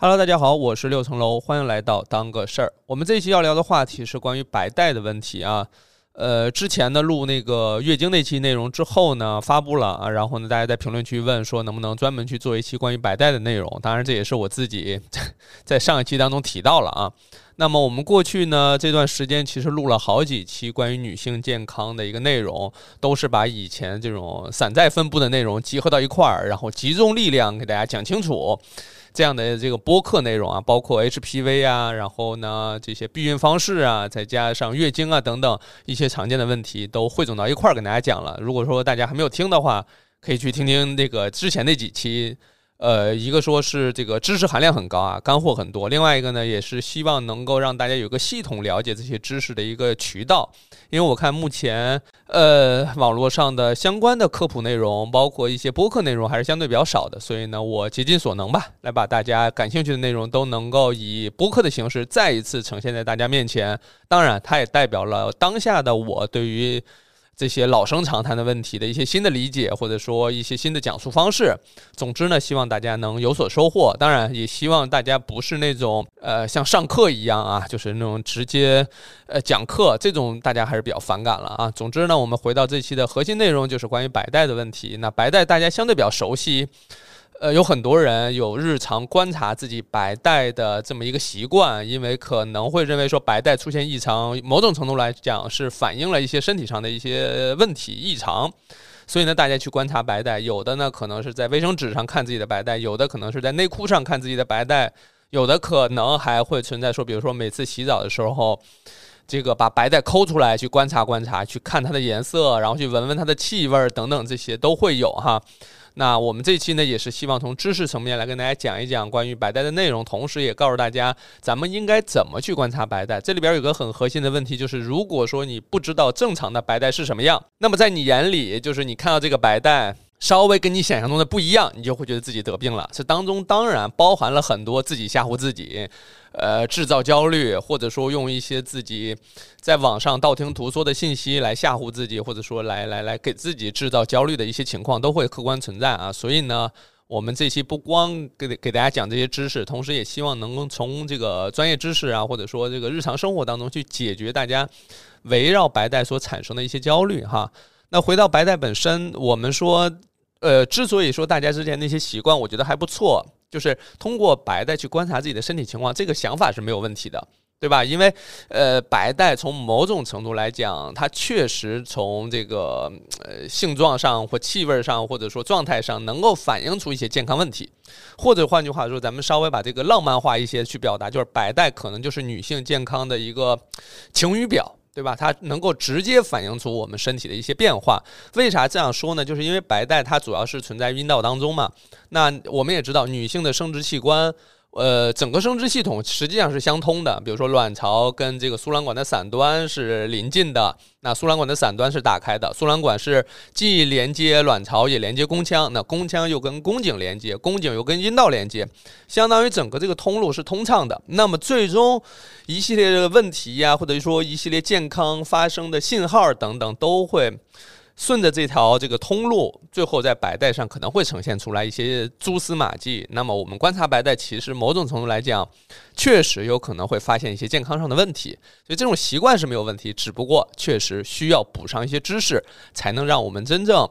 Hello，大家好，我是六层楼，欢迎来到当个事儿。我们这一期要聊的话题是关于白带的问题啊。呃，之前呢录那个月经那期内容之后呢，发布了啊，然后呢大家在评论区问说能不能专门去做一期关于白带的内容。当然，这也是我自己 在上一期当中提到了啊。那么我们过去呢这段时间其实录了好几期关于女性健康的一个内容，都是把以前这种散在分布的内容集合到一块儿，然后集中力量给大家讲清楚。这样的这个播客内容啊，包括 HPV 啊，然后呢这些避孕方式啊，再加上月经啊等等一些常见的问题，都汇总到一块儿跟大家讲了。如果说大家还没有听的话，可以去听听那个之前那几期。呃，一个说是这个知识含量很高啊，干货很多；另外一个呢，也是希望能够让大家有个系统了解这些知识的一个渠道。因为我看目前呃网络上的相关的科普内容，包括一些播客内容，还是相对比较少的。所以呢，我竭尽所能吧，来把大家感兴趣的内容都能够以播客的形式再一次呈现在大家面前。当然，它也代表了当下的我对于。这些老生常谈的问题的一些新的理解，或者说一些新的讲述方式。总之呢，希望大家能有所收获。当然，也希望大家不是那种呃像上课一样啊，就是那种直接呃讲课这种，大家还是比较反感了啊。总之呢，我们回到这期的核心内容，就是关于白带的问题。那白带大家相对比较熟悉。呃，有很多人有日常观察自己白带的这么一个习惯，因为可能会认为说白带出现异常，某种程度来讲是反映了一些身体上的一些问题异常，所以呢，大家去观察白带，有的呢可能是在卫生纸上看自己的白带，有的可能是在内裤上看自己的白带，有的可能还会存在说，比如说每次洗澡的时候，这个把白带抠出来去观察观察，去看它的颜色，然后去闻闻它的气味等等，这些都会有哈。那我们这期呢，也是希望从知识层面来跟大家讲一讲关于白带的内容，同时也告诉大家咱们应该怎么去观察白带。这里边有个很核心的问题，就是如果说你不知道正常的白带是什么样，那么在你眼里，就是你看到这个白带。稍微跟你想象中的不一样，你就会觉得自己得病了。这当中当然包含了很多自己吓唬自己，呃，制造焦虑，或者说用一些自己在网上道听途说的信息来吓唬自己，或者说来来来给自己制造焦虑的一些情况，都会客观存在啊。所以呢，我们这期不光给给大家讲这些知识，同时也希望能够从这个专业知识啊，或者说这个日常生活当中去解决大家围绕白带所产生的一些焦虑哈。那回到白带本身，我们说。呃，之所以说大家之前那些习惯，我觉得还不错，就是通过白带去观察自己的身体情况，这个想法是没有问题的，对吧？因为呃，白带从某种程度来讲，它确实从这个呃性状上或气味上，或者说状态上，能够反映出一些健康问题。或者换句话说，咱们稍微把这个浪漫化一些去表达，就是白带可能就是女性健康的一个晴雨表。对吧？它能够直接反映出我们身体的一些变化。为啥这样说呢？就是因为白带它主要是存在阴道当中嘛。那我们也知道，女性的生殖器官。呃，整个生殖系统实际上是相通的。比如说，卵巢跟这个输卵管的伞端是临近的，那输卵管的伞端是打开的。输卵管是既连接卵巢也连接宫腔，那宫腔又跟宫颈连接，宫颈又跟阴道连接，相当于整个这个通路是通畅的。那么最终一系列的问题呀，或者说一系列健康发生的信号等等，都会。顺着这条这个通路，最后在白带上可能会呈现出来一些蛛丝马迹。那么我们观察白带，其实某种程度来讲，确实有可能会发现一些健康上的问题。所以这种习惯是没有问题，只不过确实需要补上一些知识，才能让我们真正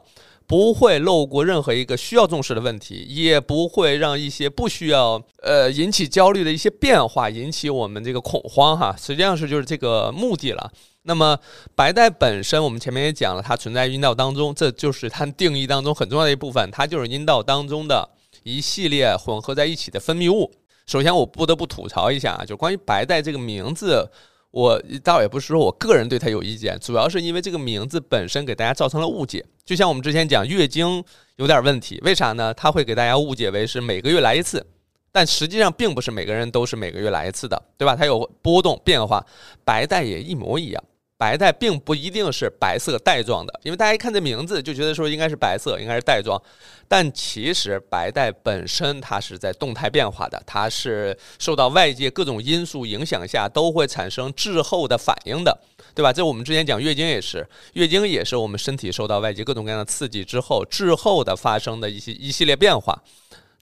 不会漏过任何一个需要重视的问题，也不会让一些不需要呃引起焦虑的一些变化引起我们这个恐慌哈。实际上是就是这个目的了。那么白带本身，我们前面也讲了，它存在阴道当中，这就是它定义当中很重要的一部分，它就是阴道当中的一系列混合在一起的分泌物。首先，我不得不吐槽一下啊，就关于白带这个名字，我倒也不是说我个人对他有意见，主要是因为这个名字本身给大家造成了误解。就像我们之前讲月经有点问题，为啥呢？他会给大家误解为是每个月来一次，但实际上并不是每个人都是每个月来一次的，对吧？它有波动变化，白带也一模一样。白带并不一定是白色带状的，因为大家一看这名字就觉得说应该是白色，应该是带状，但其实白带本身它是在动态变化的，它是受到外界各种因素影响下都会产生滞后的反应的，对吧？这我们之前讲月经也是，月经也是我们身体受到外界各种各样的刺激之后滞后的发生的一些一系列变化。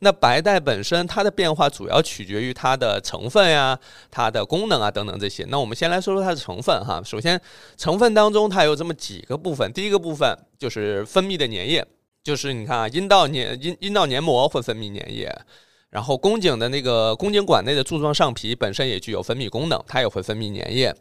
那白带本身它的变化主要取决于它的成分呀、它的功能啊等等这些。那我们先来说说它的成分哈。首先，成分当中它有这么几个部分。第一个部分就是分泌的粘液，就是你看啊，阴道黏阴阴道黏膜会分泌粘液，然后宫颈的那个宫颈管内的柱状上皮本身也具有分泌功能，它也会分泌粘液。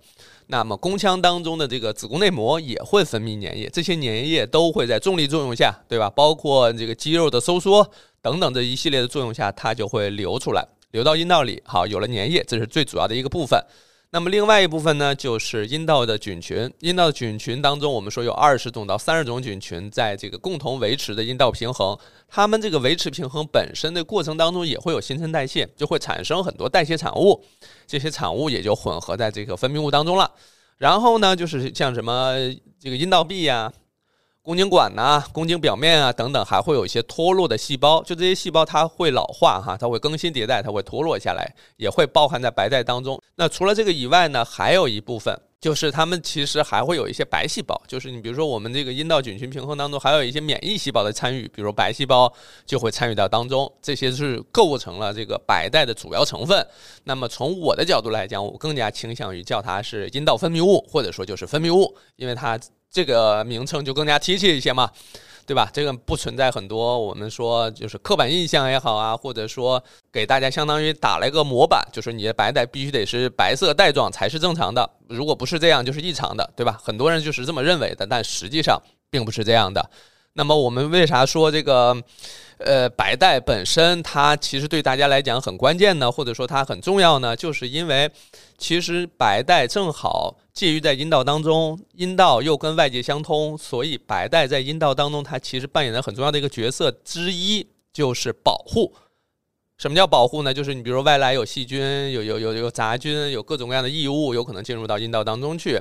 那么宫腔当中的这个子宫内膜也会分泌粘液，这些粘液都会在重力作用下，对吧？包括这个肌肉的收缩等等这一系列的作用下，它就会流出来，流到阴道里。好，有了粘液，这是最主要的一个部分。那么另外一部分呢，就是阴道的菌群。阴道的菌群当中，我们说有二十种到三十种菌群，在这个共同维持的阴道平衡。它们这个维持平衡本身的过程当中，也会有新陈代谢，就会产生很多代谢产物，这些产物也就混合在这个分泌物当中了。然后呢，就是像什么这个阴道壁呀。宫颈管呐，宫颈表面啊等等，还会有一些脱落的细胞。就这些细胞，它会老化哈，它会更新迭代，它会脱落下来，也会包含在白带当中。那除了这个以外呢，还有一部分就是它们其实还会有一些白细胞。就是你比如说我们这个阴道菌群平衡当中，还有一些免疫细胞的参与，比如白细胞就会参与到当中。这些是构成了这个白带的主要成分。那么从我的角度来讲，我更加倾向于叫它是阴道分泌物，或者说就是分泌物，因为它。这个名称就更加贴切一些嘛，对吧？这个不存在很多我们说就是刻板印象也好啊，或者说给大家相当于打了一个模板，就是你的白带必须得是白色带状才是正常的，如果不是这样就是异常的，对吧？很多人就是这么认为的，但实际上并不是这样的。那么我们为啥说这个？呃，白带本身它其实对大家来讲很关键呢，或者说它很重要呢，就是因为其实白带正好介于在阴道当中，阴道又跟外界相通，所以白带在阴道当中它其实扮演的很重要的一个角色之一就是保护。什么叫保护呢？就是你比如说外来有细菌、有有有有杂菌、有各种各样的异物有可能进入到阴道当中去，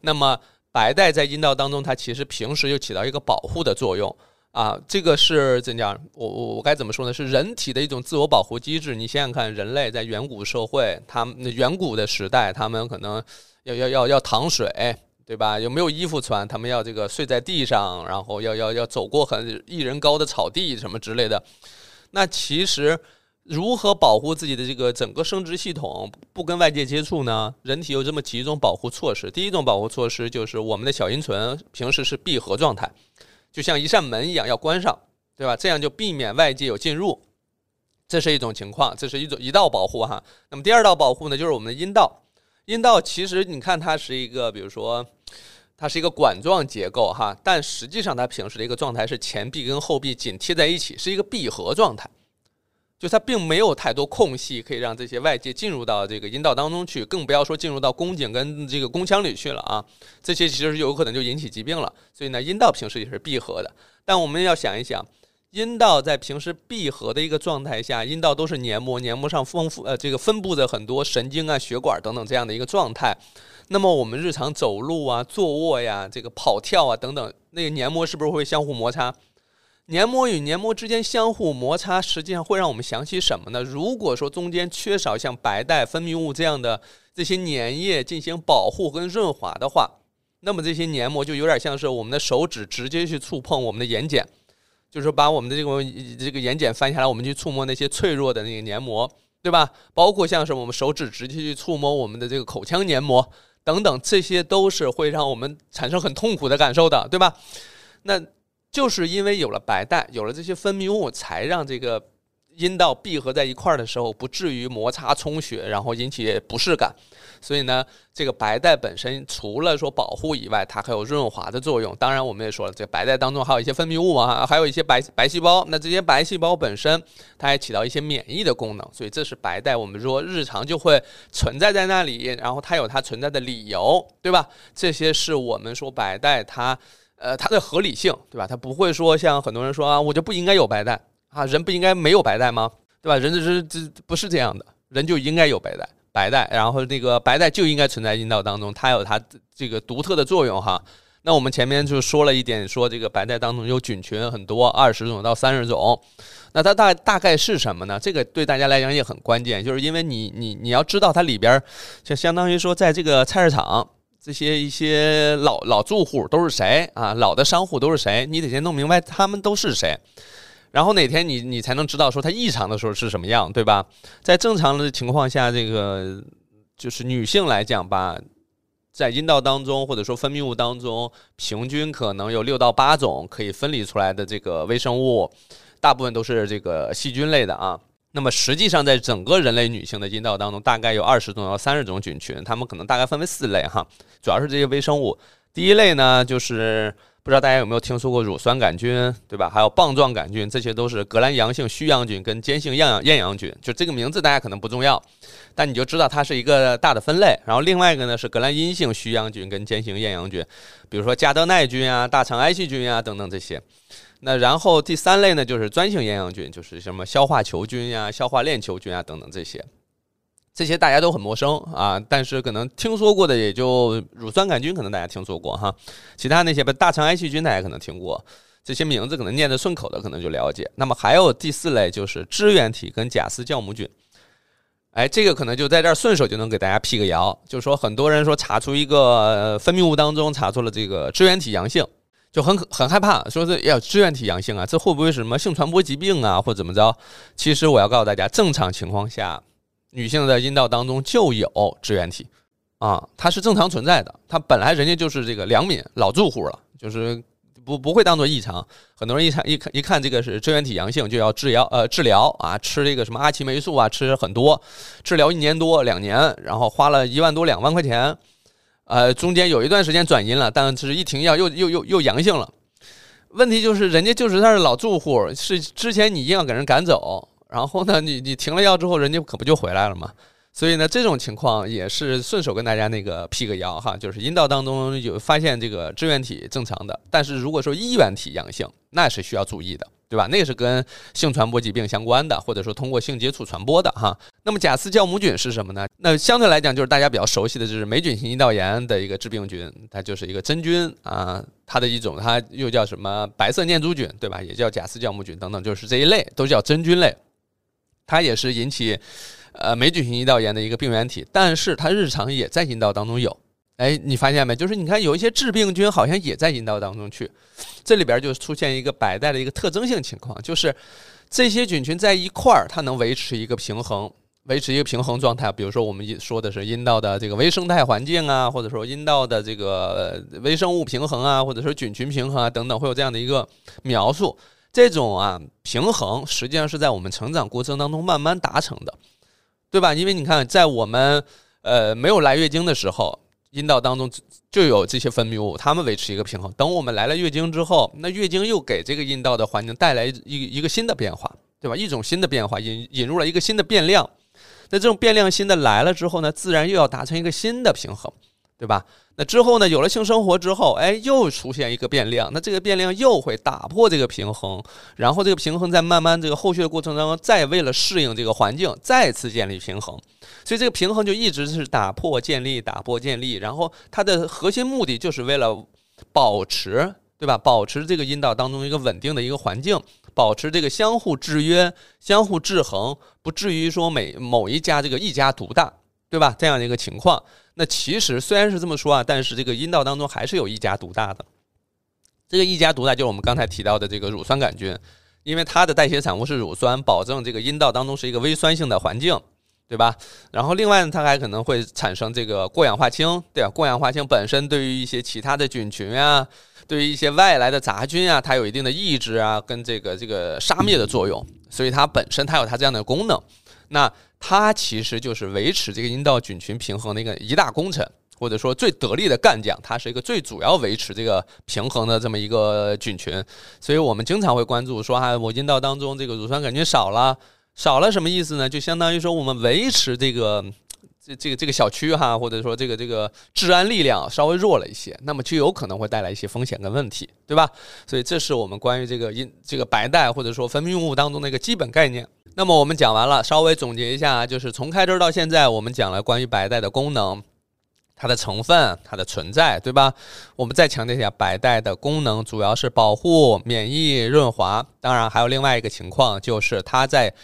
那么白带在阴道当中它其实平时又起到一个保护的作用。啊，这个是怎讲？我我我该怎么说呢？是人体的一种自我保护机制。你想想看，人类在远古社会，他们远古的时代，他们可能要要要要淌水，对吧？有没有衣服穿？他们要这个睡在地上，然后要要要走过很一人高的草地什么之类的。那其实如何保护自己的这个整个生殖系统不跟外界接触呢？人体有这么几种保护措施。第一种保护措施就是我们的小阴唇平时是闭合状态。就像一扇门一样要关上，对吧？这样就避免外界有进入，这是一种情况，这是一种一道保护哈。那么第二道保护呢，就是我们的阴道。阴道其实你看它是一个，比如说它是一个管状结构哈，但实际上它平时的一个状态是前壁跟后壁紧贴在一起，是一个闭合状态。就它并没有太多空隙可以让这些外界进入到这个阴道当中去，更不要说进入到宫颈跟这个宫腔里去了啊！这些其实有可能就引起疾病了。所以呢，阴道平时也是闭合的。但我们要想一想，阴道在平时闭合的一个状态下，阴道都是黏膜，黏膜上丰富呃这个分布着很多神经啊、血管等等这样的一个状态。那么我们日常走路啊、坐卧呀、这个跑跳啊等等，那个黏膜是不是会相互摩擦？黏膜与黏膜之间相互摩擦，实际上会让我们想起什么呢？如果说中间缺少像白带分泌物这样的这些粘液进行保护跟润滑的话，那么这些黏膜就有点像是我们的手指直接去触碰我们的眼睑，就是把我们的这个这个眼睑翻下来，我们去触摸那些脆弱的那个黏膜，对吧？包括像是我们手指直接去触摸我们的这个口腔黏膜等等，这些都是会让我们产生很痛苦的感受的，对吧？那。就是因为有了白带，有了这些分泌物，才让这个阴道闭合在一块儿的时候，不至于摩擦充血，然后引起不适感。所以呢，这个白带本身除了说保护以外，它还有润滑的作用。当然，我们也说了，这白带当中还有一些分泌物啊，还有一些白白细胞。那这些白细胞本身，它还起到一些免疫的功能。所以这是白带，我们说日常就会存在在那里，然后它有它存在的理由，对吧？这些是我们说白带它。呃，它的合理性，对吧？它不会说像很多人说啊，我就不应该有白带啊，人不应该没有白带吗？对吧？人这是这不是这样的，人就应该有白带，白带，然后那个白带就应该存在阴道当中，它有它这个独特的作用哈。那我们前面就说了一点，说这个白带当中有菌群很多，二十种到三十种，那它大大概是什么呢？这个对大家来讲也很关键，就是因为你你你要知道它里边，就相当于说在这个菜市场。这些一些老老住户都是谁啊？老的商户都是谁？你得先弄明白他们都是谁。然后哪天你你才能知道说它异常的时候是什么样，对吧？在正常的情况下，这个就是女性来讲吧，在阴道当中或者说分泌物当中，平均可能有六到八种可以分离出来的这个微生物，大部分都是这个细菌类的啊。那么实际上，在整个人类女性的阴道当中，大概有二十种到三十种菌群，它们可能大概分为四类哈，主要是这些微生物。第一类呢，就是。不知道大家有没有听说过乳酸杆菌，对吧？还有棒状杆菌，这些都是革兰阳性须阳菌跟间性厌氧厌氧菌。就这个名字大家可能不重要，但你就知道它是一个大的分类。然后另外一个呢是革兰阴性须阳菌跟间性厌氧菌，比如说加德奈菌啊、大肠癌细菌啊等等这些。那然后第三类呢就是专性厌氧菌，就是什么消化球菌呀、消化链球菌啊等等这些。这些大家都很陌生啊，但是可能听说过的也就乳酸杆菌，可能大家听说过哈。其他那些大肠癌细菌，大家可能听过，这些名字可能念得顺口的，可能就了解。那么还有第四类就是支原体跟假丝酵母菌，哎，这个可能就在这儿顺手就能给大家辟个谣，就是说很多人说查出一个分泌物当中查出了这个支原体阳性，就很很害怕，说是要支原体阳性啊，这会不会是什么性传播疾病啊，或怎么着？其实我要告诉大家，正常情况下。女性的阴道当中就有支原体，啊，它是正常存在的。它本来人家就是这个良民老住户了，就是不不会当做异常。很多人一看一看一看这个是支原体阳性，就要治疗呃治疗啊，吃这个什么阿奇霉素啊，吃很多，治疗一年多两年，然后花了一万多两万块钱，呃，中间有一段时间转阴了，但是一停药又又又又阳性了。问题就是人家就是他是老住户，是之前你硬要给人赶走。然后呢，你你停了药之后，人家可不就回来了吗？所以呢，这种情况也是顺手跟大家那个辟个谣哈，就是阴道当中有发现这个支原体正常的，但是如果说衣原体阳性，那是需要注意的，对吧？那是跟性传播疾病相关的，或者说通过性接触传播的哈。那么假丝酵母菌是什么呢？那相对来讲，就是大家比较熟悉的就是霉菌性阴道炎的一个致病菌，它就是一个真菌啊，它的一种，它又叫什么白色念珠菌，对吧？也叫假丝酵母菌等等，就是这一类都叫真菌类。它也是引起，呃，霉菌性阴道炎的一个病原体，但是它日常也在阴道当中有。哎，你发现没？就是你看有一些致病菌好像也在阴道当中去，这里边就出现一个白带的一个特征性情况，就是这些菌群在一块儿，它能维持一个平衡，维持一个平衡状态。比如说我们说的是阴道的这个微生态环境啊，或者说阴道的这个微生物平衡啊，或者说菌群平衡啊等等，会有这样的一个描述。这种啊平衡实际上是在我们成长过程当中慢慢达成的，对吧？因为你看，在我们呃没有来月经的时候，阴道当中就有这些分泌物，它们维持一个平衡。等我们来了月经之后，那月经又给这个阴道的环境带来一一个新的变化，对吧？一种新的变化引引入了一个新的变量。那这种变量新的来了之后呢，自然又要达成一个新的平衡，对吧？那之后呢？有了性生活之后，哎，又出现一个变量，那这个变量又会打破这个平衡，然后这个平衡在慢慢这个后续的过程当中，再为了适应这个环境，再次建立平衡，所以这个平衡就一直是打破建立，打破建立，然后它的核心目的就是为了保持，对吧？保持这个阴道当中一个稳定的一个环境，保持这个相互制约、相互制衡，不至于说每某一家这个一家独大，对吧？这样的一个情况。那其实虽然是这么说啊，但是这个阴道当中还是有一家独大的。这个一家独大就是我们刚才提到的这个乳酸杆菌，因为它的代谢产物是乳酸，保证这个阴道当中是一个微酸性的环境，对吧？然后另外呢，它还可能会产生这个过氧化氢，对吧？过氧化氢本身对于一些其他的菌群啊，对于一些外来的杂菌啊，它有一定的抑制啊，跟这个这个杀灭的作用，所以它本身它有它这样的功能。那它其实就是维持这个阴道菌群平衡的一个一大功臣，或者说最得力的干将。它是一个最主要维持这个平衡的这么一个菌群，所以我们经常会关注说，哈，我阴道当中这个乳酸杆菌少了，少了什么意思呢？就相当于说我们维持这个这这个这个小区哈，或者说这个这个治安力量稍微弱了一些，那么就有可能会带来一些风险跟问题，对吧？所以这是我们关于这个阴这个白带或者说分泌物当中的一个基本概念。那么我们讲完了，稍微总结一下，就是从开针到现在，我们讲了关于白带的功能、它的成分、它的存在，对吧？我们再强调一下，白带的功能主要是保护、免疫、润滑，当然还有另外一个情况，就是它在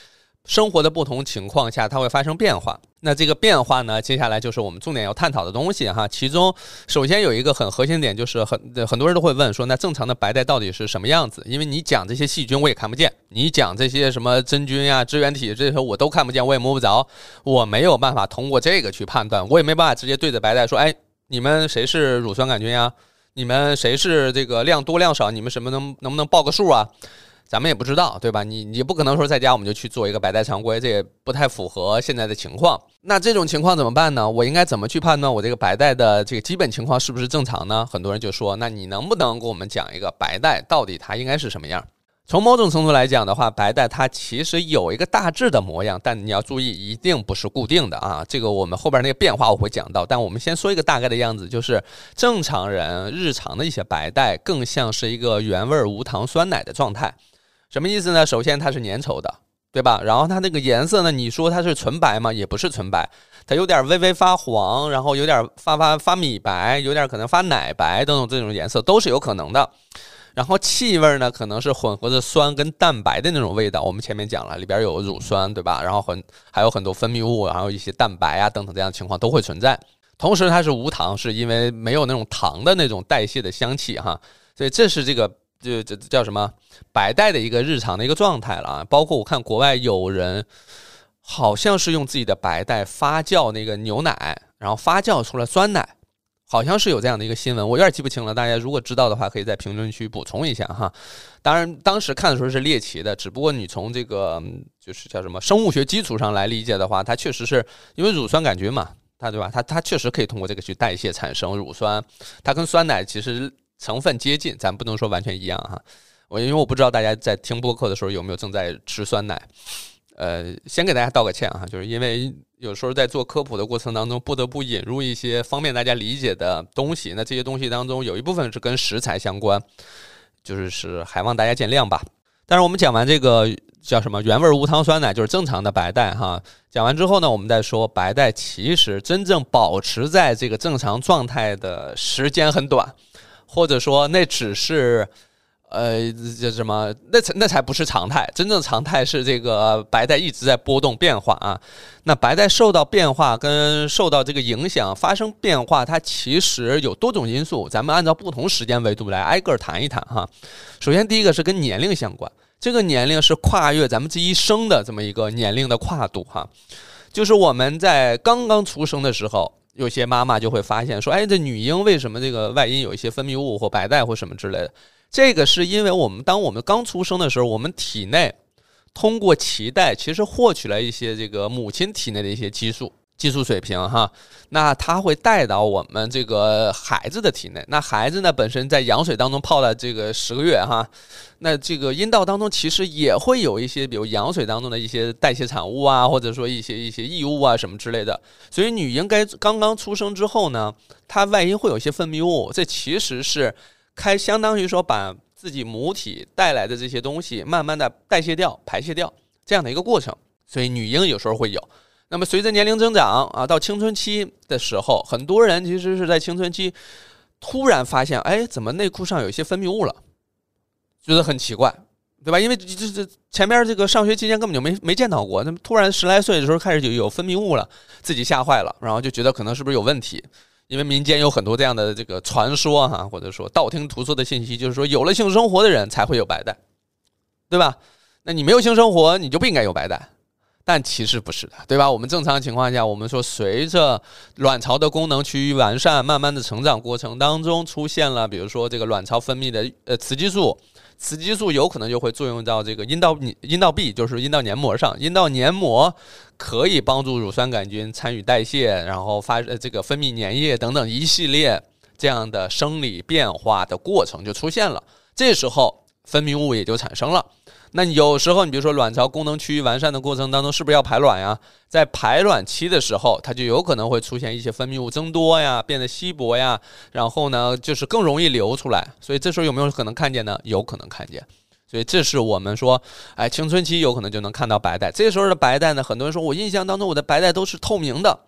生活的不同情况下，它会发生变化。那这个变化呢，接下来就是我们重点要探讨的东西哈。其中，首先有一个很核心点，就是很很多人都会问说，那正常的白带到底是什么样子？因为你讲这些细菌我也看不见，你讲这些什么真菌呀、支原体这些我都看不见，我也摸不着，我没有办法通过这个去判断，我也没办法直接对着白带说，哎，你们谁是乳酸杆菌呀？你们谁是这个量多量少？你们什么能能不能报个数啊？咱们也不知道，对吧？你你不可能说在家我们就去做一个白带常规，这也不太符合现在的情况。那这种情况怎么办呢？我应该怎么去判断我这个白带的这个基本情况是不是正常呢？很多人就说，那你能不能给我们讲一个白带到底它应该是什么样？从某种程度来讲的话，白带它其实有一个大致的模样，但你要注意，一定不是固定的啊。这个我们后边那个变化我会讲到，但我们先说一个大概的样子，就是正常人日常的一些白带更像是一个原味无糖酸奶的状态。什么意思呢？首先它是粘稠的，对吧？然后它那个颜色呢？你说它是纯白吗？也不是纯白，它有点微微发黄，然后有点发发发米白，有点可能发奶白等等这种颜色都是有可能的。然后气味呢，可能是混合着酸跟蛋白的那种味道。我们前面讲了，里边有乳酸，对吧？然后很还有很多分泌物，然后一些蛋白啊等等这样的情况都会存在。同时它是无糖，是因为没有那种糖的那种代谢的香气哈。所以这是这个。就这叫什么白带的一个日常的一个状态了啊！包括我看国外有人好像是用自己的白带发酵那个牛奶，然后发酵出了酸奶，好像是有这样的一个新闻，我有点记不清了。大家如果知道的话，可以在评论区补充一下哈。当然，当时看的时候是猎奇的，只不过你从这个就是叫什么生物学基础上来理解的话，它确实是因为乳酸杆菌嘛，它对吧？它它确实可以通过这个去代谢产生乳酸，它跟酸奶其实。成分接近，咱不能说完全一样哈。我因为我不知道大家在听播客的时候有没有正在吃酸奶，呃，先给大家道个歉哈，就是因为有时候在做科普的过程当中，不得不引入一些方便大家理解的东西。那这些东西当中有一部分是跟食材相关，就是是还望大家见谅吧。但是我们讲完这个叫什么原味无糖酸奶，就是正常的白带哈。讲完之后呢，我们再说白带其实真正保持在这个正常状态的时间很短。或者说，那只是，呃，叫什么？那才那才不是常态。真正常态是这个白带一直在波动变化啊。那白带受到变化跟受到这个影响发生变化，它其实有多种因素。咱们按照不同时间维度来挨个谈一谈哈。首先，第一个是跟年龄相关，这个年龄是跨越咱们这一生的这么一个年龄的跨度哈。就是我们在刚刚出生的时候。有些妈妈就会发现说：“哎，这女婴为什么这个外阴有一些分泌物或白带或什么之类的？这个是因为我们当我们刚出生的时候，我们体内通过脐带其实获取了一些这个母亲体内的一些激素。”技术水平哈，那它会带到我们这个孩子的体内。那孩子呢，本身在羊水当中泡了这个十个月哈，那这个阴道当中其实也会有一些，比如羊水当中的一些代谢产物啊，或者说一些一些异物啊什么之类的。所以女婴该刚刚出生之后呢，她外阴会有一些分泌物，这其实是开相当于说把自己母体带来的这些东西慢慢的代谢掉、排泄掉这样的一个过程。所以女婴有时候会有。那么随着年龄增长啊，到青春期的时候，很多人其实是在青春期突然发现，哎，怎么内裤上有一些分泌物了，觉得很奇怪，对吧？因为这这前面这个上学期间根本就没没见到过，那么突然十来岁的时候开始就有分泌物了，自己吓坏了，然后就觉得可能是不是有问题？因为民间有很多这样的这个传说哈，或者说道听途说的信息，就是说有了性生活的人才会有白带，对吧？那你没有性生活，你就不应该有白带。但其实不是的，对吧？我们正常情况下，我们说随着卵巢的功能趋于完善，慢慢的成长过程当中出现了，比如说这个卵巢分泌的呃雌激素，雌激素有可能就会作用到这个阴道阴道壁，就是阴道黏膜上，阴道黏膜可以帮助乳酸杆菌参与代谢，然后发呃这个分泌粘液等等一系列这样的生理变化的过程就出现了，这时候分泌物也就产生了。那有时候，你比如说卵巢功能趋于完善的过程当中，是不是要排卵呀？在排卵期的时候，它就有可能会出现一些分泌物增多呀，变得稀薄呀，然后呢，就是更容易流出来。所以这时候有没有可能看见呢？有可能看见。所以这是我们说，哎，青春期有可能就能看到白带。这时候的白带呢，很多人说我印象当中我的白带都是透明的，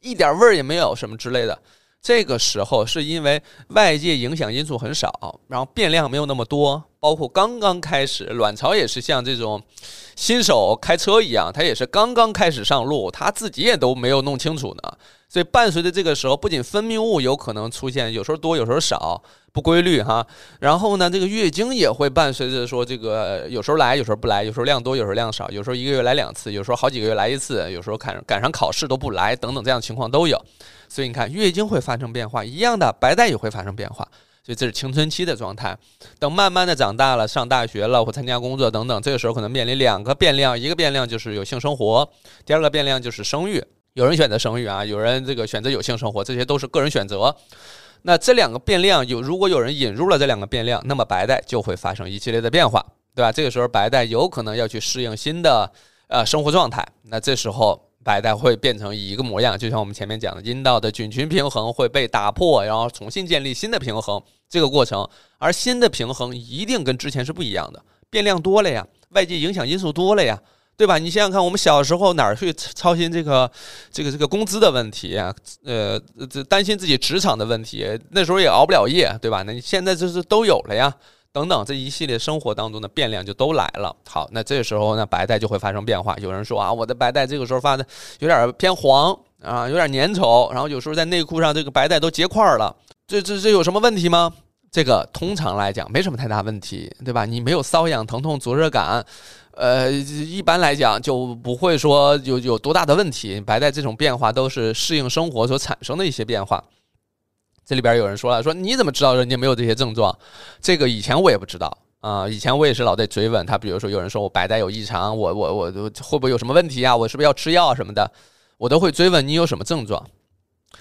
一点味儿也没有什么之类的。这个时候是因为外界影响因素很少，然后变量没有那么多，包括刚刚开始，卵巢也是像这种新手开车一样，他也是刚刚开始上路，他自己也都没有弄清楚呢。所以伴随着这个时候，不仅分泌物有可能出现，有时候多，有时候少。不规律哈，然后呢，这个月经也会伴随着说这个有时候来，有时候不来，有时候量多，有时候量少，有时候一个月来两次，有时候好几个月来一次，有时候赶赶上考试都不来，等等这样的情况都有。所以你看，月经会发生变化，一样的白带也会发生变化。所以这是青春期的状态。等慢慢的长大了，上大学了或参加工作等等，这个时候可能面临两个变量，一个变量就是有性生活，第二个变量就是生育。有人选择生育啊，有人这个选择有性生活，这些都是个人选择。那这两个变量有，如果有人引入了这两个变量，那么白带就会发生一系列的变化，对吧？这个时候白带有可能要去适应新的呃生活状态，那这时候白带会变成一个模样，就像我们前面讲的，阴道的菌群平衡会被打破，然后重新建立新的平衡这个过程，而新的平衡一定跟之前是不一样的，变量多了呀，外界影响因素多了呀。对吧？你想想看，我们小时候哪儿去操心这个、这个、这个工资的问题啊？呃，这担心自己职场的问题，那时候也熬不了夜，对吧？那你现在就是都有了呀，等等，这一系列生活当中的变量就都来了。好，那这时候呢，白带就会发生变化。有人说啊，我的白带这个时候发的有点偏黄啊，有点粘稠，然后有时候在内裤上这个白带都结块了，这这这有什么问题吗？这个通常来讲没什么太大问题，对吧？你没有瘙痒、疼痛、灼热感。呃，一般来讲就不会说有有多大的问题。白带这种变化都是适应生活所产生的一些变化。这里边有人说了，说你怎么知道人家没有这些症状？这个以前我也不知道啊，以前我也是老在追问他。比如说有人说我白带有异常，我我我会不会有什么问题啊？我是不是要吃药什么的？我都会追问你有什么症状。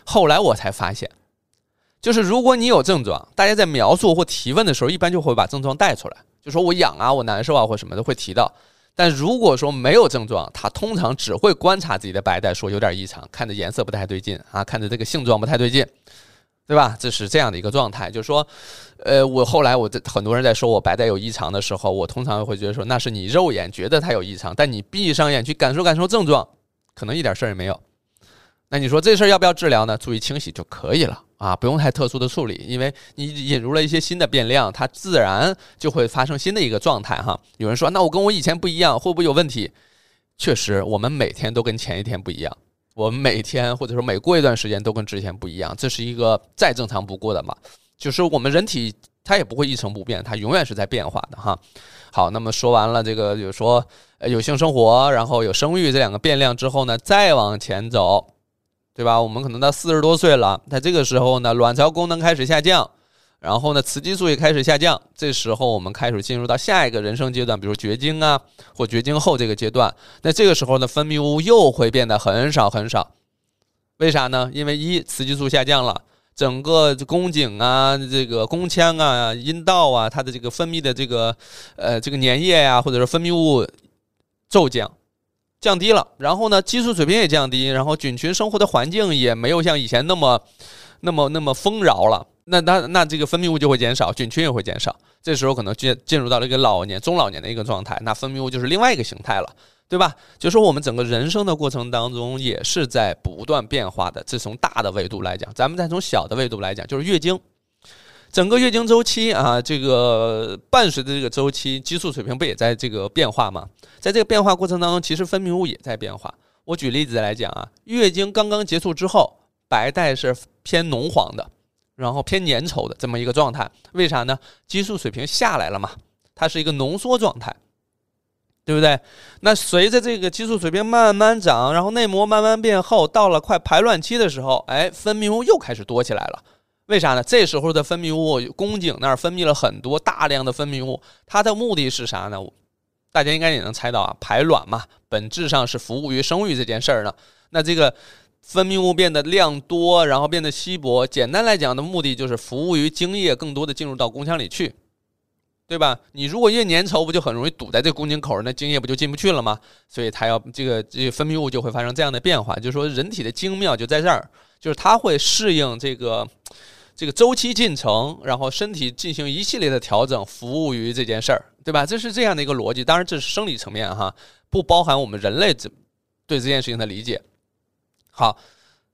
后来我才发现，就是如果你有症状，大家在描述或提问的时候，一般就会把症状带出来。就说我痒啊，我难受啊，或什么的会提到。但如果说没有症状，他通常只会观察自己的白带，说有点异常，看着颜色不太对劲啊，看着这个性状不太对劲，对吧？这是这样的一个状态。就是说，呃，我后来我很多人在说我白带有异常的时候，我通常会觉得说那是你肉眼觉得它有异常，但你闭上眼去感受感受症状，可能一点事儿也没有。那你说这事儿要不要治疗呢？注意清洗就可以了啊，不用太特殊的处理，因为你引入了一些新的变量，它自然就会发生新的一个状态哈。有人说，那我跟我以前不一样，会不会有问题？确实，我们每天都跟前一天不一样，我们每天或者说每过一段时间都跟之前不一样，这是一个再正常不过的嘛。就是我们人体它也不会一成不变，它永远是在变化的哈。好，那么说完了这个，就是说有性生活，然后有生育这两个变量之后呢，再往前走。对吧？我们可能到四十多岁了，在这个时候呢，卵巢功能开始下降，然后呢，雌激素也开始下降。这时候我们开始进入到下一个人生阶段，比如绝经啊，或绝经后这个阶段。那这个时候呢，分泌物又会变得很少很少。为啥呢？因为一雌激素下降了，整个宫颈啊、这个宫腔啊、阴道啊，它的这个分泌的这个呃这个粘液呀，或者说分泌物骤降。降低了，然后呢，激素水平也降低，然后菌群生活的环境也没有像以前那么、那么、那么丰饶了。那那那这个分泌物就会减少，菌群也会减少。这时候可能进进入到了一个老年、中老年的一个状态，那分泌物就是另外一个形态了，对吧？就说我们整个人生的过程当中也是在不断变化的。这从大的维度来讲，咱们再从小的维度来讲，就是月经。整个月经周期啊，这个伴随着这个周期，激素水平不也在这个变化吗？在这个变化过程当中，其实分泌物也在变化。我举例子来讲啊，月经刚刚结束之后，白带是偏浓黄的，然后偏粘稠的这么一个状态。为啥呢？激素水平下来了嘛，它是一个浓缩状态，对不对？那随着这个激素水平慢慢涨，然后内膜慢慢变厚，到了快排卵期的时候，哎，分泌物又开始多起来了。为啥呢？这时候的分泌物，宫颈那儿分泌了很多大量的分泌物，它的目的是啥呢？大家应该也能猜到啊，排卵嘛，本质上是服务于生育这件事儿呢。那这个分泌物变得量多，然后变得稀薄，简单来讲的目的就是服务于精液更多的进入到宫腔里去，对吧？你如果越粘稠，不就很容易堵在这宫颈口，那精液不就进不去了吗？所以它要这个这个分泌物就会发生这样的变化，就是说人体的精妙就在这儿，就是它会适应这个。这个周期进程，然后身体进行一系列的调整，服务于这件事儿，对吧？这是这样的一个逻辑。当然，这是生理层面哈，不包含我们人类这对这件事情的理解。好，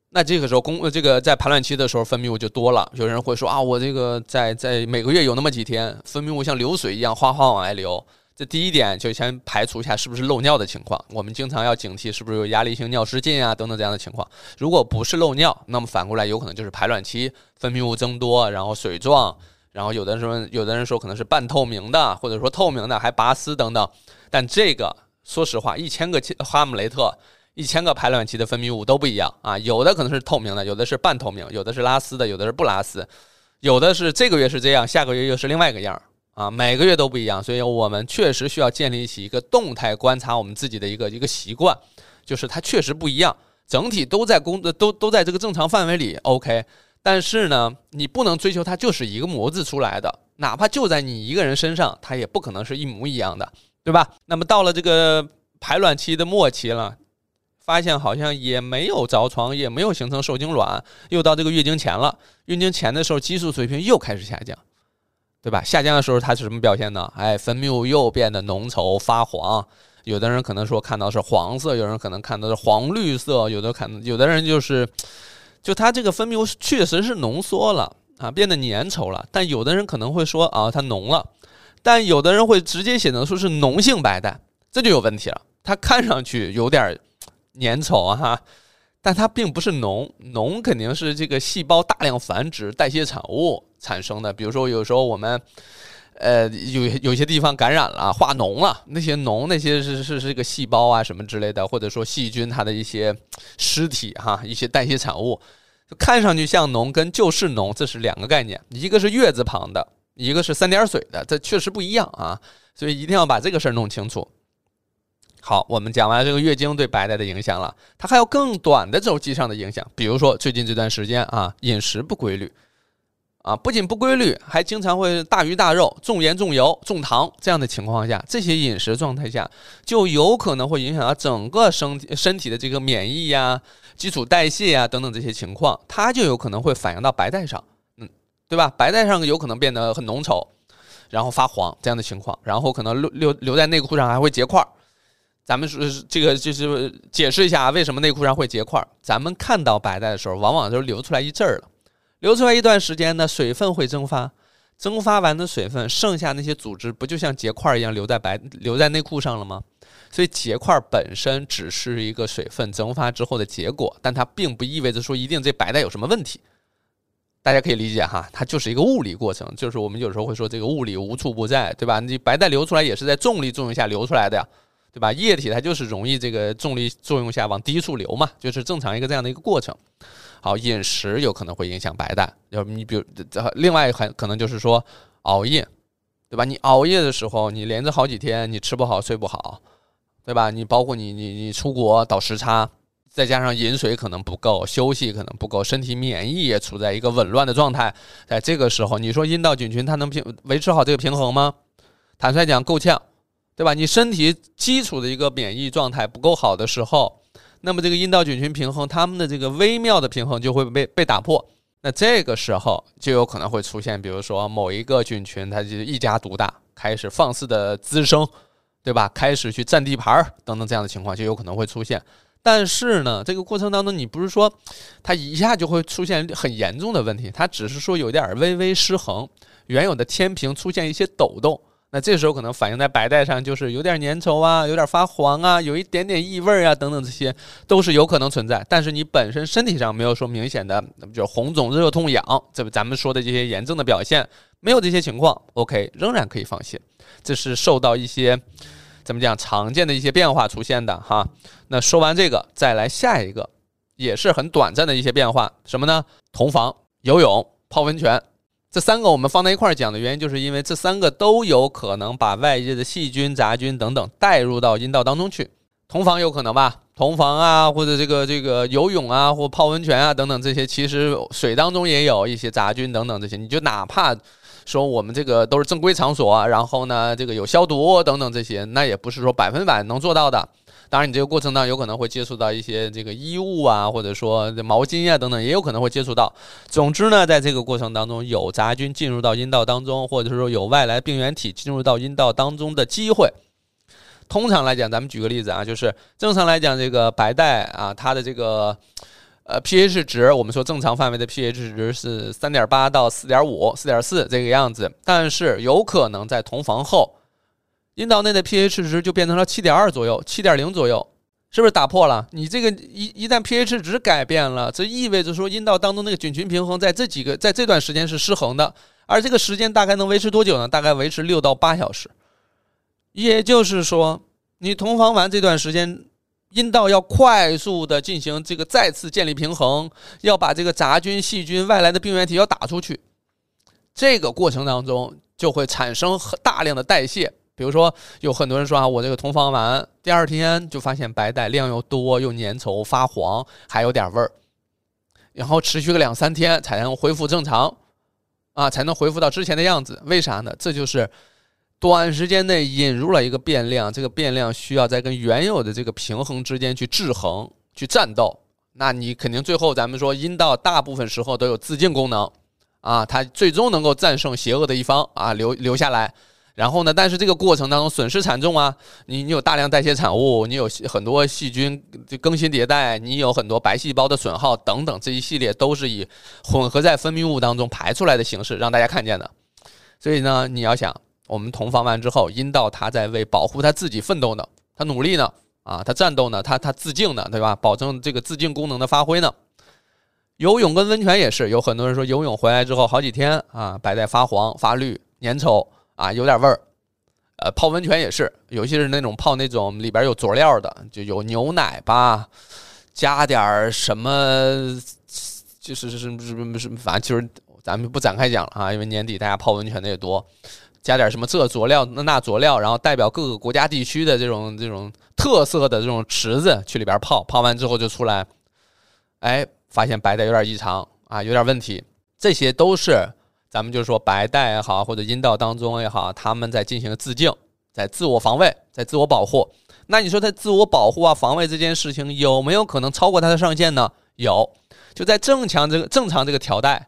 那这个时候宫这个在排卵期的时候分泌物就多了。有人会说啊，我这个在在每个月有那么几天分泌物像流水一样哗哗往外流。这第一点就先排除一下是不是漏尿的情况，我们经常要警惕是不是有压力性尿失禁啊等等这样的情况。如果不是漏尿，那么反过来有可能就是排卵期分泌物增多，然后水状，然后有的时候有的人说可能是半透明的，或者说透明的还拔丝等等。但这个说实话，一千个哈姆雷特，一千个排卵期的分泌物都不一样啊，有的可能是透明的，有的是半透明，有的是拉丝的，有的是不拉丝，有的是这个月是这样，下个月又是另外一个样儿。啊，每个月都不一样，所以我们确实需要建立起一个动态观察我们自己的一个一个习惯，就是它确实不一样，整体都在工作都都在这个正常范围里，OK。但是呢，你不能追求它就是一个模子出来的，哪怕就在你一个人身上，它也不可能是一模一样的，对吧？那么到了这个排卵期的末期了，发现好像也没有着床，也没有形成受精卵，又到这个月经前了，月经前的时候激素水平又开始下降。对吧？下降的时候它是什么表现呢？哎，分泌物又变得浓稠发黄，有的人可能说看到是黄色，有人可能看到是黄绿色，有的看有的人就是，就它这个分泌物确实是浓缩了啊，变得粘稠了。但有的人可能会说啊，它浓了，但有的人会直接写成说是脓性白带，这就有问题了。它看上去有点粘稠啊哈。但它并不是脓，脓肯定是这个细胞大量繁殖、代谢产物产生的。比如说，有时候我们，呃，有有些地方感染了、化脓了，那些脓那些是是是这个细胞啊什么之类的，或者说细菌它的一些尸体哈，一些代谢产物，看上去像脓，跟就是脓这是两个概念，一个是月字旁的，一个是三点水的，这确实不一样啊，所以一定要把这个事儿弄清楚。好，我们讲完这个月经对白带的影响了，它还有更短的周期上的影响，比如说最近这段时间啊，饮食不规律，啊，不仅不规律，还经常会大鱼大肉、重盐重油、重糖这样的情况下，这些饮食状态下就有可能会影响到整个身身体的这个免疫呀、基础代谢呀等等这些情况，它就有可能会反映到白带上，嗯，对吧？白带上有可能变得很浓稠，然后发黄这样的情况，然后可能留留留在内裤上还会结块儿。咱们说这个就是解释一下为什么内裤上会结块。咱们看到白带的时候，往往都流出来一阵儿了，流出来一段时间呢，水分会蒸发，蒸发完的水分，剩下那些组织不就像结块一样留在白留在内裤上了吗？所以结块本身只是一个水分蒸发之后的结果，但它并不意味着说一定这白带有什么问题。大家可以理解哈，它就是一个物理过程，就是我们有时候会说这个物理无处不在，对吧？你白带流出来也是在重力作用下流出来的呀。对吧？液体它就是容易这个重力作用下往低处流嘛，就是正常一个这样的一个过程。好，饮食有可能会影响白带，要你比如另外很可能就是说熬夜，对吧？你熬夜的时候，你连着好几天，你吃不好睡不好，对吧？你包括你你你出国倒时差，再加上饮水可能不够，休息可能不够，身体免疫也处在一个紊乱的状态，在这个时候，你说阴道菌群它能平维持好这个平衡吗？坦率讲，够呛。对吧？你身体基础的一个免疫状态不够好的时候，那么这个阴道菌群平衡，它们的这个微妙的平衡就会被被打破。那这个时候就有可能会出现，比如说某一个菌群它就一家独大，开始放肆的滋生，对吧？开始去占地盘儿等等这样的情况就有可能会出现。但是呢，这个过程当中你不是说它一下就会出现很严重的问题，它只是说有点微微失衡，原有的天平出现一些抖动。那这时候可能反映在白带上，就是有点粘稠啊，有点发黄啊，有一点点异味啊，等等，这些都是有可能存在。但是你本身身体上没有说明显的，那么就红肿、热痛、痒，这不咱们说的这些炎症的表现，没有这些情况，OK，仍然可以放心。这是受到一些怎么讲常见的一些变化出现的哈。那说完这个，再来下一个，也是很短暂的一些变化，什么呢？同房、游泳、泡温泉。这三个我们放在一块儿讲的原因，就是因为这三个都有可能把外界的细菌、杂菌等等带入到阴道当中去。同房有可能吧？同房啊，或者这个这个游泳啊，或泡温泉啊等等这些，其实水当中也有一些杂菌等等这些。你就哪怕说我们这个都是正规场所，然后呢这个有消毒等等这些，那也不是说百分百能做到的。当然，你这个过程当中有可能会接触到一些这个衣物啊，或者说毛巾啊等等，也有可能会接触到。总之呢，在这个过程当中，有杂菌进入到阴道当中，或者说有外来病原体进入到阴道当中的机会。通常来讲，咱们举个例子啊，就是正常来讲，这个白带啊，它的这个呃，pH 值我们说正常范围的 pH 值是三点八到四点五、四点四这个样子，但是有可能在同房后，阴道内的 pH 值就变成了七点二左右、七点零左右，是不是打破了？你这个一一旦 pH 值改变了，这意味着说阴道当中那个菌群平衡在这几个在这段时间是失衡的，而这个时间大概能维持多久呢？大概维持六到八小时，也就是说，你同房完这段时间。阴道要快速的进行这个再次建立平衡，要把这个杂菌、细菌、外来的病原体要打出去，这个过程当中就会产生大量的代谢。比如说，有很多人说啊，我这个同房完第二天就发现白带量又多又粘稠发黄，还有点味儿，然后持续个两三天才能恢复正常，啊，才能恢复到之前的样子。为啥呢？这就是。短时间内引入了一个变量，这个变量需要在跟原有的这个平衡之间去制衡、去战斗。那你肯定最后咱们说阴道大部分时候都有自净功能啊，它最终能够战胜邪恶的一方啊，留留下来。然后呢，但是这个过程当中损失惨重啊，你你有大量代谢产物，你有很多细菌更新迭代，你有很多白细胞的损耗等等，这一系列都是以混合在分泌物当中排出来的形式让大家看见的。所以呢，你要想。我们同房完之后，阴道它在为保护它自己奋斗呢，它努力呢，啊，它战斗呢，它它自净呢，对吧？保证这个自净功能的发挥呢。游泳跟温泉也是，有很多人说游泳回来之后好几天啊，白带发黄发绿粘稠啊，有点味儿。呃，泡温泉也是，尤其是那种泡那种里边有佐料的，就有牛奶吧，加点什么，就是是是是是，反正就是咱们不展开讲了啊，因为年底大家泡温泉的也多。加点什么这佐料那那佐料，然后代表各个国家地区的这种这种特色的这种池子去里边泡，泡完之后就出来，哎，发现白带有点异常啊，有点问题。这些都是咱们就说白带也好，或者阴道当中也好，他们在进行自净，在自我防卫，在自我保护。那你说在自我保护啊、防卫这件事情有没有可能超过它的上限呢？有，就在正常这个正常这个条带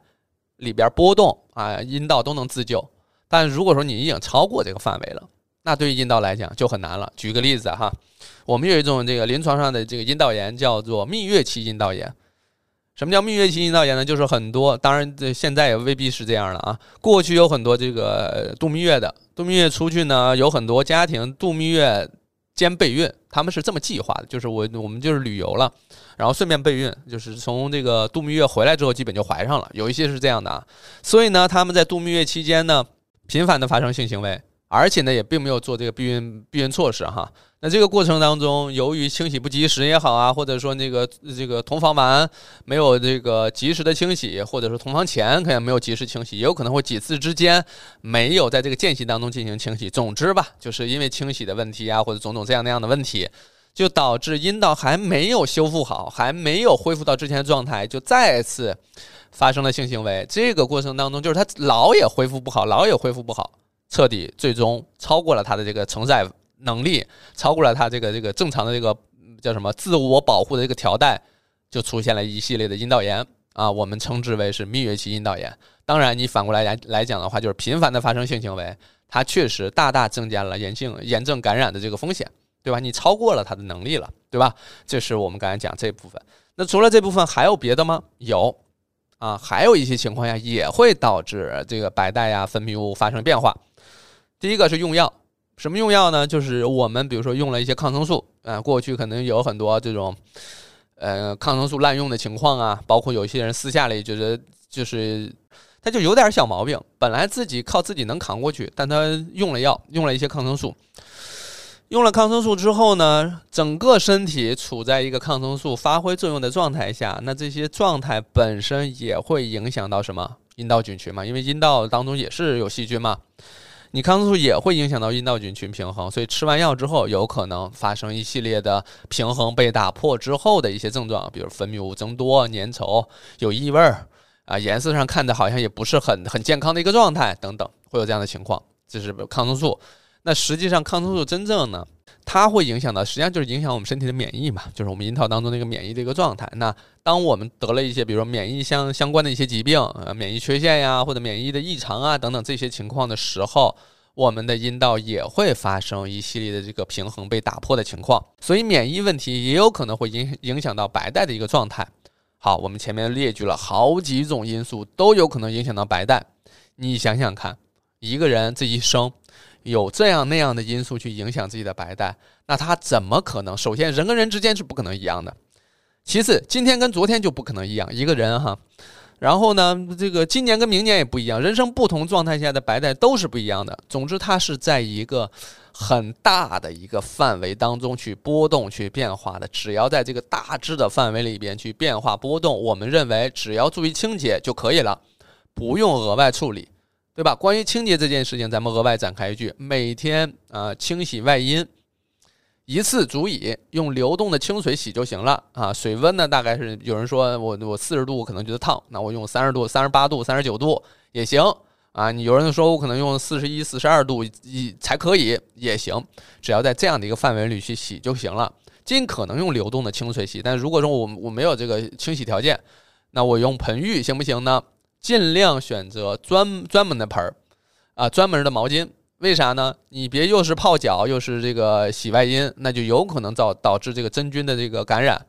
里边波动啊，阴道都能自救。但如果说你已经超过这个范围了，那对于阴道来讲就很难了。举个例子哈，我们有一种这个临床上的这个阴道炎叫做蜜月期阴道炎。什么叫蜜月期阴道炎呢？就是很多，当然这现在也未必是这样了啊。过去有很多这个度蜜月的，度蜜月出去呢，有很多家庭度蜜月兼备孕，他们是这么计划的，就是我我们就是旅游了，然后顺便备孕，就是从这个度蜜月回来之后基本就怀上了，有一些是这样的啊。所以呢，他们在度蜜月期间呢。频繁的发生性行为，而且呢也并没有做这个避孕避孕措施哈。那这个过程当中，由于清洗不及时也好啊，或者说那个这个同房完没有这个及时的清洗，或者说同房前可能没有及时清洗，也有可能会几次之间没有在这个间隙当中进行清洗。总之吧，就是因为清洗的问题啊，或者种种这样那样的问题，就导致阴道还没有修复好，还没有恢复到之前的状态，就再次。发生了性行为，这个过程当中，就是他老也恢复不好，老也恢复不好，彻底最终超过了他的这个承载能力，超过了他这个这个正常的这个叫什么自我保护的这个条带，就出现了一系列的阴道炎啊，我们称之为是蜜月期阴道炎。当然，你反过来来来讲的话，就是频繁的发生性行为，它确实大大增加了炎性炎症感染的这个风险，对吧？你超过了它的能力了，对吧？这是我们刚才讲这部分。那除了这部分还有别的吗？有。啊，还有一些情况下也会导致这个白带呀分泌物发生变化。第一个是用药，什么用药呢？就是我们比如说用了一些抗生素，啊，过去可能有很多这种，呃，抗生素滥用的情况啊，包括有些人私下里觉得就是他就有点小毛病，本来自己靠自己能扛过去，但他用了药，用了一些抗生素。用了抗生素之后呢，整个身体处在一个抗生素发挥作用的状态下，那这些状态本身也会影响到什么阴道菌群嘛？因为阴道当中也是有细菌嘛，你抗生素也会影响到阴道菌群平衡，所以吃完药之后有可能发生一系列的平衡被打破之后的一些症状，比如分泌物增多、粘稠、有异味儿啊，颜色上看着好像也不是很很健康的一个状态等等，会有这样的情况，这是抗生素。那实际上，抗生素真正呢，它会影响到，实际上就是影响我们身体的免疫嘛，就是我们阴道当中那个免疫的一个状态。那当我们得了一些，比如说免疫相相关的一些疾病，呃，免疫缺陷呀，或者免疫的异常啊等等这些情况的时候，我们的阴道也会发生一系列的这个平衡被打破的情况。所以，免疫问题也有可能会影影响到白带的一个状态。好，我们前面列举了好几种因素都有可能影响到白带。你想想看，一个人这一生有这样那样的因素去影响自己的白带，那他怎么可能？首先，人跟人之间是不可能一样的；其次，今天跟昨天就不可能一样。一个人哈。然后呢，这个今年跟明年也不一样，人生不同状态下的白带都是不一样的。总之，它是在一个很大的一个范围当中去波动、去变化的。只要在这个大致的范围里边去变化波动，我们认为只要注意清洁就可以了，不用额外处理，对吧？关于清洁这件事情，咱们额外展开一句：每天啊，清洗外阴。一次足以用流动的清水洗就行了啊！水温呢，大概是有人说我我四十度可能觉得烫，那我用三十度、三十八度、三十九度也行啊。你有人说我可能用四十一、四十二度一才可以也行，只要在这样的一个范围里去洗就行了。尽可能用流动的清水洗，但如果说我我没有这个清洗条件，那我用盆浴行不行呢？尽量选择专专门的盆儿啊，专门的毛巾。为啥呢？你别又是泡脚又是这个洗外阴，那就有可能造导致这个真菌的这个感染。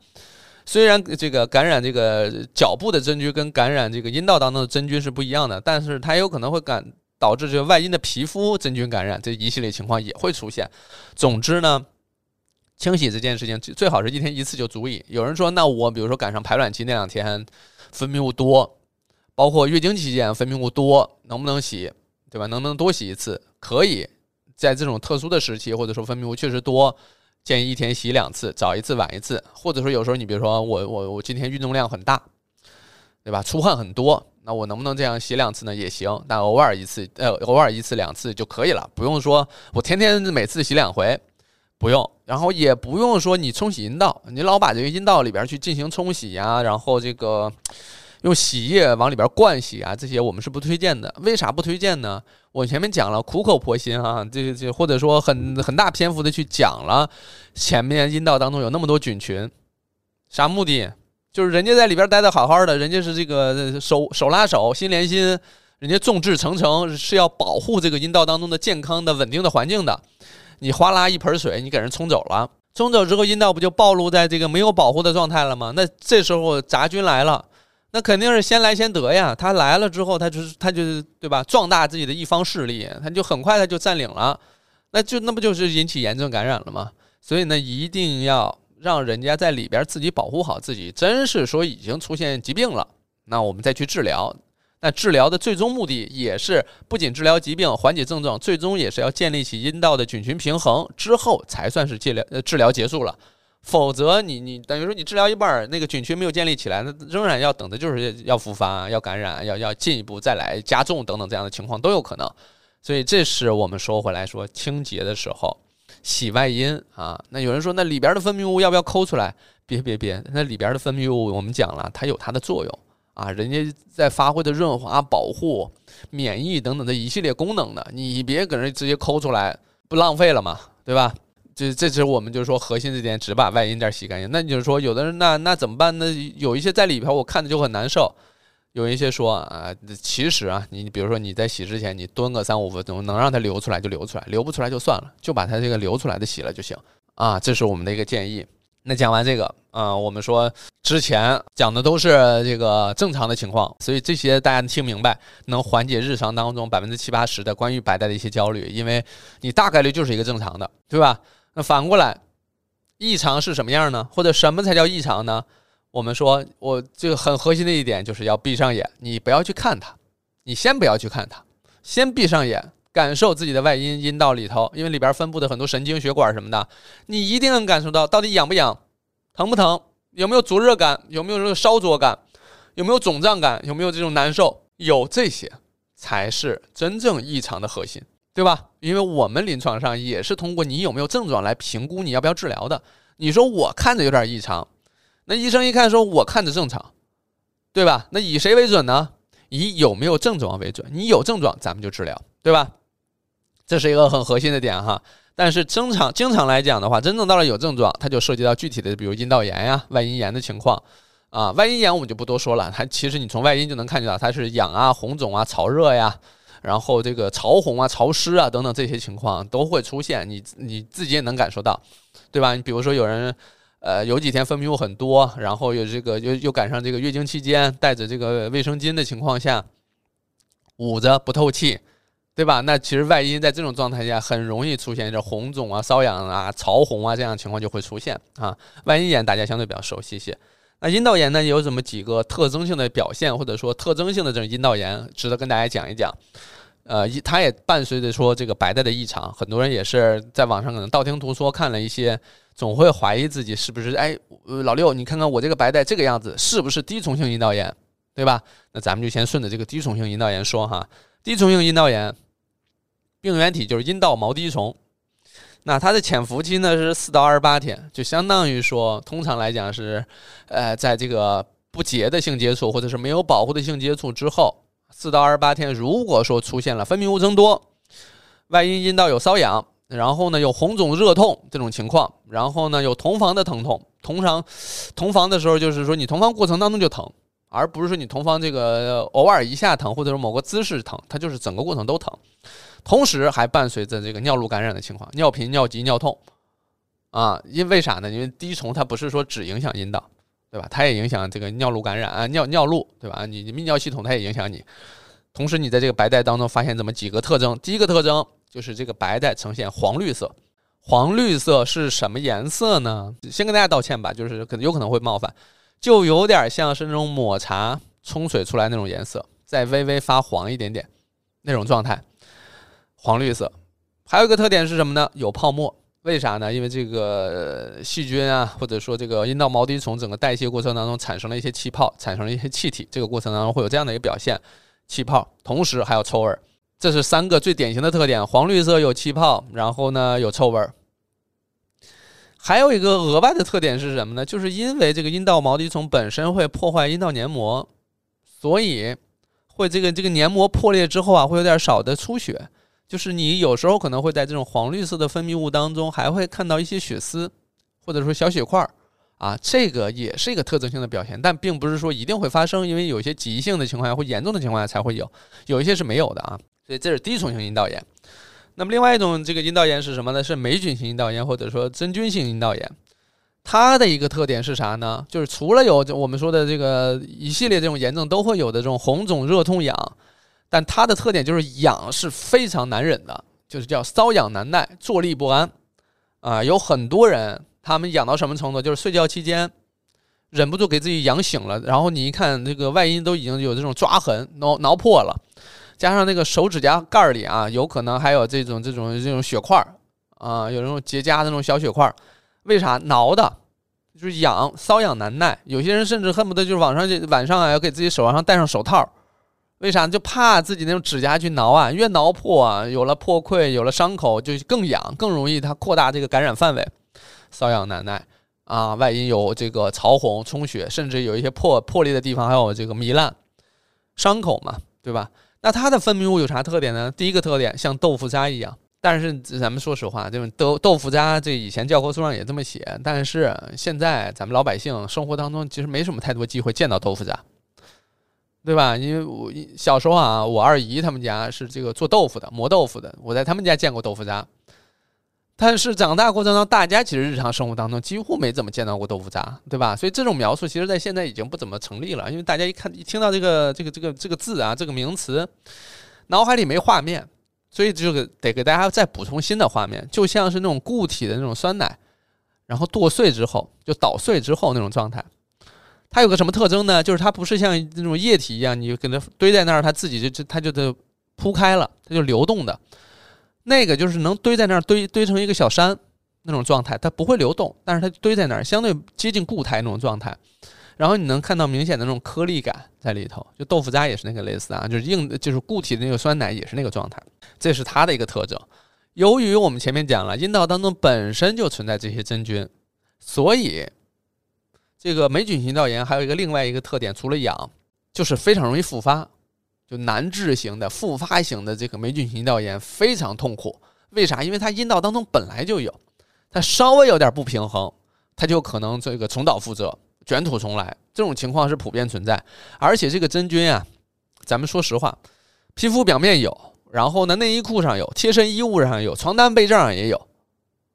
虽然这个感染这个脚部的真菌跟感染这个阴道当中的真菌是不一样的，但是它有可能会感导致这个外阴的皮肤真菌感染，这一系列情况也会出现。总之呢，清洗这件事情最好是一天一次就足以。有人说，那我比如说赶上排卵期那两天分泌物多，包括月经期间分泌物多，能不能洗？对吧？能不能多洗一次？可以在这种特殊的时期，或者说分泌物确实多，建议一天洗两次，早一次晚一次。或者说有时候你比如说我我我今天运动量很大，对吧？出汗很多，那我能不能这样洗两次呢？也行，但偶尔一次，呃，偶尔一次两次就可以了，不用说我天天每次洗两回，不用。然后也不用说你冲洗阴道，你老把这个阴道里边去进行冲洗呀，然后这个。用洗液往里边灌洗啊，这些我们是不推荐的。为啥不推荐呢？我前面讲了，苦口婆心啊，这这或者说很很大篇幅的去讲了，前面阴道当中有那么多菌群，啥目的？就是人家在里边待的好好的，人家是这个手手拉手心连心，人家众志成城是要保护这个阴道当中的健康的稳定的环境的。你哗啦一盆水，你给人冲走了，冲走之后阴道不就暴露在这个没有保护的状态了吗？那这时候杂菌来了。那肯定是先来先得呀！他来了之后，他就是他就是对吧？壮大自己的一方势力，他就很快他就占领了，那就那不就是引起炎症感染了吗？所以呢，一定要让人家在里边自己保护好自己。真是说已经出现疾病了，那我们再去治疗。那治疗的最终目的也是不仅治疗疾病、缓解症状，最终也是要建立起阴道的菌群平衡之后，才算是治疗呃治疗结束了。否则，你你等于说你治疗一半，那个菌群没有建立起来，那仍然要等的就是要复发、要感染、要要进一步再来加重等等这样的情况都有可能。所以，这是我们说回来说清洁的时候洗外阴啊。那有人说，那里边的分泌物要不要抠出来？别别别，那里边的分泌物我们讲了，它有它的作用啊，人家在发挥的润滑、保护、免疫等等的一系列功能的，你别搁那直接抠出来，不浪费了嘛，对吧？这这是我们就是说核心这点，只把外阴这儿洗干净。那你就是说，有的人那那怎么办呢？有一些在里边，我看着就很难受。有一些说啊，其实啊，你比如说你在洗之前，你蹲个三五分钟，能让它流出来就流出来，流不出来就算了，就把它这个流出来的洗了就行啊。这是我们的一个建议。那讲完这个啊，我们说之前讲的都是这个正常的情况，所以这些大家听明白，能缓解日常当中百分之七八十的关于白带的一些焦虑，因为你大概率就是一个正常的，对吧？那反过来，异常是什么样呢？或者什么才叫异常呢？我们说，我这个很核心的一点就是要闭上眼，你不要去看它，你先不要去看它，先闭上眼，感受自己的外阴阴道里头，因为里边分布的很多神经血管什么的，你一定能感受到到底痒不痒，疼不疼，有没有灼热感，有没有这个烧灼感，有没有肿胀感，有没有这种难受，有这些才是真正异常的核心。对吧？因为我们临床上也是通过你有没有症状来评估你要不要治疗的。你说我看着有点异常，那医生一看说我看着正常，对吧？那以谁为准呢？以有没有症状为准。你有症状，咱们就治疗，对吧？这是一个很核心的点哈。但是经常经常来讲的话，真正到了有症状，它就涉及到具体的，比如阴道炎呀、外阴炎的情况啊。外阴炎我们就不多说了，它其实你从外阴就能看见到，它是痒啊、红肿啊、潮热呀。然后这个潮红啊、潮湿啊等等这些情况都会出现，你你自己也能感受到，对吧？你比如说有人，呃，有几天分泌物很多，然后有这个又又赶上这个月经期间，带着这个卫生巾的情况下，捂着不透气，对吧？那其实外阴在这种状态下很容易出现这红肿啊、瘙痒啊、潮红啊这样的情况就会出现啊。外阴炎大家相对比较熟悉一些。那阴道炎呢，有这么几个特征性的表现，或者说特征性的这种阴道炎，值得跟大家讲一讲。呃，它也伴随着说这个白带的异常，很多人也是在网上可能道听途说看了一些，总会怀疑自己是不是哎，老六，你看看我这个白带这个样子，是不是滴虫性阴道炎，对吧？那咱们就先顺着这个滴虫性阴道炎说哈。滴虫性阴道炎病原体就是阴道毛滴虫，那它的潜伏期呢是四到二十八天，就相当于说，通常来讲是，呃，在这个不洁的性接触或者是没有保护的性接触之后。四到二十八天，如果说出现了分泌物增多，外阴阴道有瘙痒，然后呢有红肿热痛这种情况，然后呢有同房的疼痛，通常同房的时候就是说你同房过程当中就疼，而不是说你同房这个偶尔一下疼，或者是某个姿势疼，它就是整个过程都疼，同时还伴随着这个尿路感染的情况，尿频、尿急、尿痛啊，因为啥呢？因为滴虫它不是说只影响阴道。对吧？它也影响这个尿路感染啊，尿尿路，对吧？你泌尿系统它也影响你。同时，你在这个白带当中发现这么几个特征。第一个特征就是这个白带呈现黄绿色。黄绿色是什么颜色呢？先跟大家道歉吧，就是可能有可能会冒犯，就有点像是那种抹茶冲水出来那种颜色，再微微发黄一点点那种状态，黄绿色。还有一个特点是什么呢？有泡沫。为啥呢？因为这个细菌啊，或者说这个阴道毛滴虫整个代谢过程当中产生了一些气泡，产生了一些气体，这个过程当中会有这样的一个表现，气泡，同时还有臭味儿，这是三个最典型的特点：黄绿色有气泡，然后呢有臭味儿。还有一个额外的特点是什么呢？就是因为这个阴道毛滴虫本身会破坏阴道黏膜，所以会这个这个黏膜破裂之后啊，会有点少的出血。就是你有时候可能会在这种黄绿色的分泌物当中，还会看到一些血丝，或者说小血块儿，啊，这个也是一个特征性的表现，但并不是说一定会发生，因为有些急性的情况下或严重的情况下才会有，有一些是没有的啊。所以这是滴虫性阴道炎。那么另外一种这个阴道炎是什么呢？是霉菌性阴道炎或者说真菌性阴道炎。它的一个特点是啥呢？就是除了有我们说的这个一系列这种炎症都会有的这种红肿热痛痒。但它的特点就是痒是非常难忍的，就是叫瘙痒难耐、坐立不安，啊，有很多人他们痒到什么程度？就是睡觉期间忍不住给自己痒醒了，然后你一看这个外阴都已经有这种抓痕、挠挠破了，加上那个手指甲盖里啊，有可能还有这种这种这种血块儿啊，有那种结痂的那种小血块儿，为啥挠的？就是痒，瘙痒难耐，有些人甚至恨不得就是晚上就晚上啊要给自己手上戴上手套。为啥？就怕自己那种指甲去挠啊，越挠破啊，有了破溃，有了伤口，就更痒，更容易它扩大这个感染范围，瘙痒难耐啊。外阴有这个潮红、充血，甚至有一些破破裂的地方，还有这个糜烂伤口嘛，对吧？那它的分泌物有啥特点呢？第一个特点像豆腐渣一样，但是咱们说实话，这种豆豆腐渣，这以前教科书上也这么写，但是现在咱们老百姓生活当中其实没什么太多机会见到豆腐渣。对吧？因为我小时候啊，我二姨他们家是这个做豆腐的，磨豆腐的。我在他们家见过豆腐渣，但是长大过程中，大家其实日常生活当中几乎没怎么见到过豆腐渣，对吧？所以这种描述，其实在现在已经不怎么成立了。因为大家一看一听到这个这个这个这个字啊，这个名词，脑海里没画面，所以就得给大家再补充新的画面，就像是那种固体的那种酸奶，然后剁碎之后就捣碎之后那种状态。它有个什么特征呢？就是它不是像那种液体一样，你就给它堆在那儿，它自己就就它就得铺开了，它就流动的。那个就是能堆在那儿，堆堆成一个小山那种状态，它不会流动，但是它堆在那儿，相对接近固态那种状态。然后你能看到明显的那种颗粒感在里头，就豆腐渣也是那个类似啊，就是硬就是固体的那个酸奶也是那个状态，这是它的一个特征。由于我们前面讲了，阴道当中本身就存在这些真菌，所以。这个霉菌性阴道炎还有一个另外一个特点，除了痒，就是非常容易复发，就难治型的复发型的这个霉菌性阴道炎非常痛苦。为啥？因为它阴道当中本来就有，它稍微有点不平衡，它就可能这个重蹈覆辙，卷土重来。这种情况是普遍存在。而且这个真菌啊，咱们说实话，皮肤表面有，然后呢内衣裤上有，贴身衣物上有，床单被罩上也有，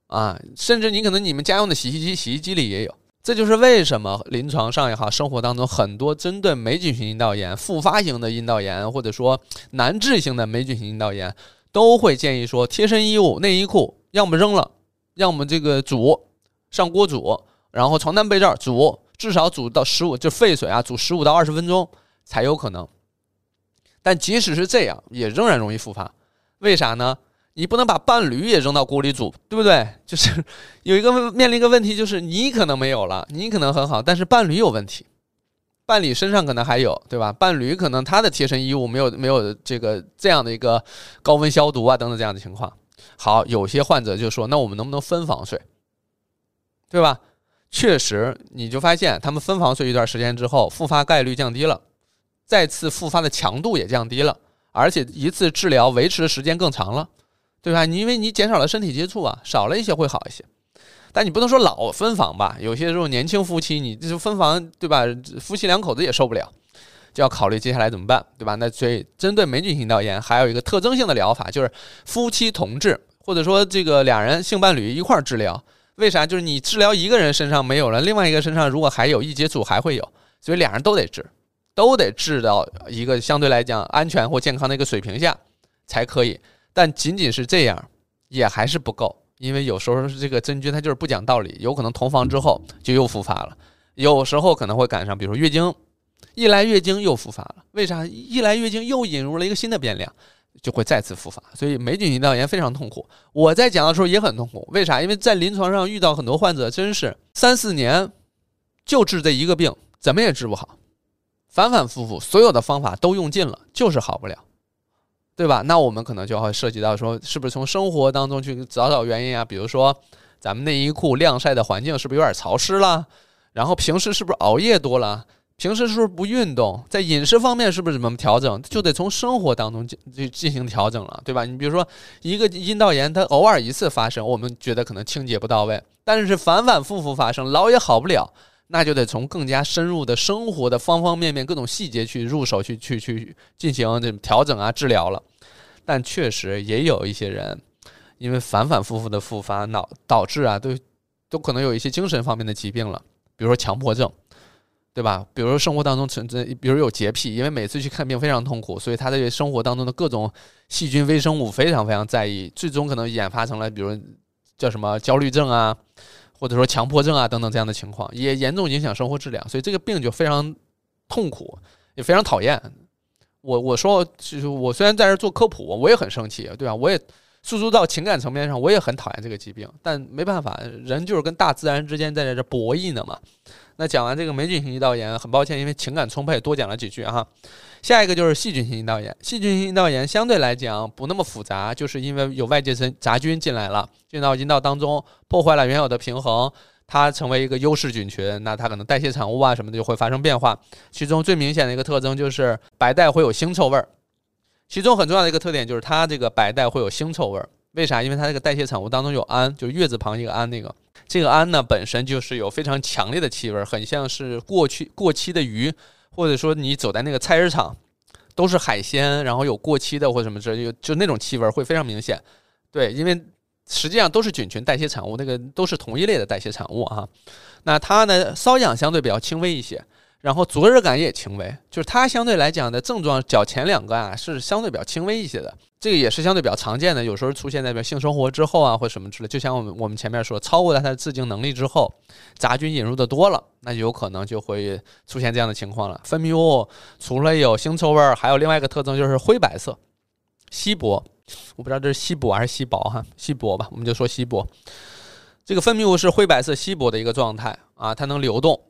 啊，甚至你可能你们家用的洗衣机、洗衣机里也有。这就是为什么临床上也好，生活当中很多针对霉菌性阴道炎、复发型的阴道炎，或者说难治性的霉菌性阴道炎，都会建议说贴身衣物、内衣裤要么扔了，要么这个煮上锅煮，然后床单被罩煮，至少煮到十五就沸水啊，煮十五到二十分钟才有可能。但即使是这样，也仍然容易复发，为啥呢？你不能把伴侣也扔到锅里煮，对不对？就是 有一个面临一个问题，就是你可能没有了，你可能很好，但是伴侣有问题，伴侣身上可能还有，对吧？伴侣可能他的贴身衣物没有没有这个这样的一个高温消毒啊等等这样的情况。好，有些患者就说，那我们能不能分房睡，对吧？确实，你就发现他们分房睡一段时间之后，复发概率降低了，再次复发的强度也降低了，而且一次治疗维持的时间更长了。对吧？你因为你减少了身体接触啊，少了一些会好一些，但你不能说老分房吧？有些这种年轻夫妻，你这分房对吧？夫妻两口子也受不了，就要考虑接下来怎么办，对吧？那所以针对霉菌性阴道炎，还有一个特征性的疗法，就是夫妻同治，或者说这个俩人性伴侣一块儿治疗。为啥？就是你治疗一个人身上没有了，另外一个身上如果还有一接触还会有，所以俩人都得治，都得治到一个相对来讲安全或健康的一个水平下才可以。但仅仅是这样，也还是不够，因为有时候这个真菌它就是不讲道理，有可能同房之后就又复发了，有时候可能会赶上，比如说月经，一来月经又复发了，为啥？一来月经又引入了一个新的变量，就会再次复发。所以霉菌性阴道炎非常痛苦，我在讲的时候也很痛苦，为啥？因为在临床上遇到很多患者，真是三四年就治这一个病，怎么也治不好，反反复复，所有的方法都用尽了，就是好不了。对吧？那我们可能就会涉及到说，是不是从生活当中去找找原因啊？比如说，咱们内衣裤晾晒的环境是不是有点潮湿了？然后平时是不是熬夜多了？平时是不是不运动？在饮食方面是不是怎么调整？就得从生活当中进进行调整了，对吧？你比如说，一个阴道炎，它偶尔一次发生，我们觉得可能清洁不到位，但是反反复复发生，老也好不了。那就得从更加深入的生活的方方面面、各种细节去入手，去去去进行这种调整啊、治疗了。但确实也有一些人，因为反反复复的复发，脑导致啊，都都可能有一些精神方面的疾病了，比如说强迫症，对吧？比如说生活当中存在，比如有洁癖，因为每次去看病非常痛苦，所以他对生活当中的各种细菌、微生物非常非常在意，最终可能演发成了，比如叫什么焦虑症啊。或者说强迫症啊等等这样的情况，也严重影响生活质量，所以这个病就非常痛苦，也非常讨厌。我我说，就是我虽然在这做科普，我也很生气，对吧？我也诉诸到情感层面上，我也很讨厌这个疾病，但没办法，人就是跟大自然之间在这博弈呢嘛。那讲完这个霉菌性阴道炎，很抱歉，因为情感充沛，多讲了几句哈。下一个就是细菌性阴道炎，细菌性阴道炎相对来讲不那么复杂，就是因为有外界杂杂菌进来了，进到阴道当中，破坏了原有的平衡，它成为一个优势菌群，那它可能代谢产物啊什么的就会发生变化。其中最明显的一个特征就是白带会有腥臭味儿，其中很重要的一个特点就是它这个白带会有腥臭味儿，为啥？因为它这个代谢产物当中有氨，就月字旁一个氨那个，这个氨呢本身就是有非常强烈的气味，很像是过去过期的鱼。或者说你走在那个菜市场，都是海鲜，然后有过期的或什么之类，就就那种气味会非常明显。对，因为实际上都是菌群代谢产物，那个都是同一类的代谢产物啊。那它呢，瘙痒相对比较轻微一些。然后灼热感也轻微，就是它相对来讲的症状，较前两个啊是相对比较轻微一些的，这个也是相对比较常见的，有时候出现在比如性生活之后啊或什么之类，就像我们我们前面说，超过了它的自净能力之后，杂菌引入的多了，那有可能就会出现这样的情况了。分泌物除了有腥臭味儿，还有另外一个特征就是灰白色、稀薄，我不知道这是稀薄还是稀薄哈，稀薄吧，我们就说稀薄。这个分泌物是灰白色、稀薄的一个状态啊，它能流动。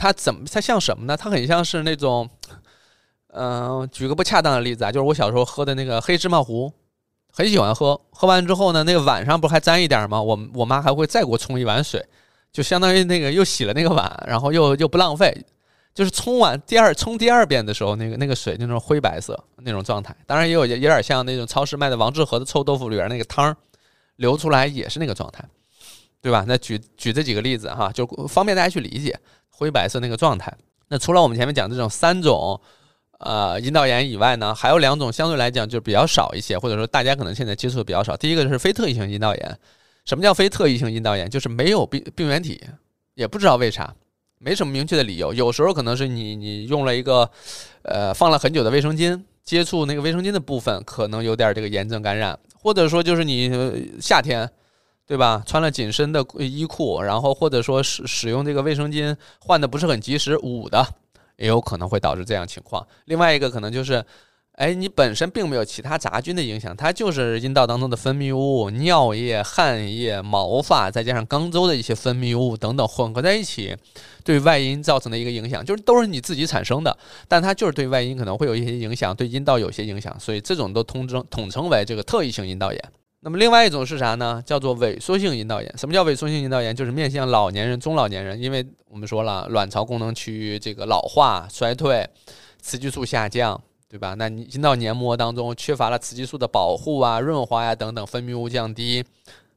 它怎么？它像什么呢？它很像是那种，嗯，举个不恰当的例子啊，就是我小时候喝的那个黑芝麻糊，很喜欢喝。喝完之后呢，那个碗上不还沾一点吗？我我妈还会再给我冲一碗水，就相当于那个又洗了那个碗，然后又又不浪费。就是冲完第二冲第二遍的时候，那个那个水那种灰白色那种状态。当然也有有点像那种超市卖的王致和的臭豆腐里边那个汤流出来也是那个状态，对吧？那举举这几个例子哈，就方便大家去理解。灰白色那个状态，那除了我们前面讲这种三种，呃，阴道炎以外呢，还有两种相对来讲就比较少一些，或者说大家可能现在接触的比较少。第一个就是非特异性阴道炎，什么叫非特异性阴道炎？就是没有病病原体，也不知道为啥，没什么明确的理由。有时候可能是你你用了一个呃放了很久的卫生巾，接触那个卫生巾的部分可能有点这个炎症感染，或者说就是你夏天。对吧？穿了紧身的衣裤，然后或者说使使用这个卫生巾换的不是很及时，捂的也有可能会导致这样情况。另外一个可能就是，哎，你本身并没有其他杂菌的影响，它就是阴道当中的分泌物、尿液、汗液、毛发，再加上肛周的一些分泌物等等混合在一起，对外阴造成的一个影响，就是都是你自己产生的，但它就是对外阴可能会有一些影响，对阴道有些影响，所以这种都统称统称为这个特异性阴道炎。那么另外一种是啥呢？叫做萎缩性阴道炎。什么叫萎缩性阴道炎？就是面向老年人、中老年人，因为我们说了，卵巢功能区域这个老化、衰退，雌激素下降，对吧？那你阴道黏膜当中缺乏了雌激素的保护啊、润滑呀等等，分泌物降低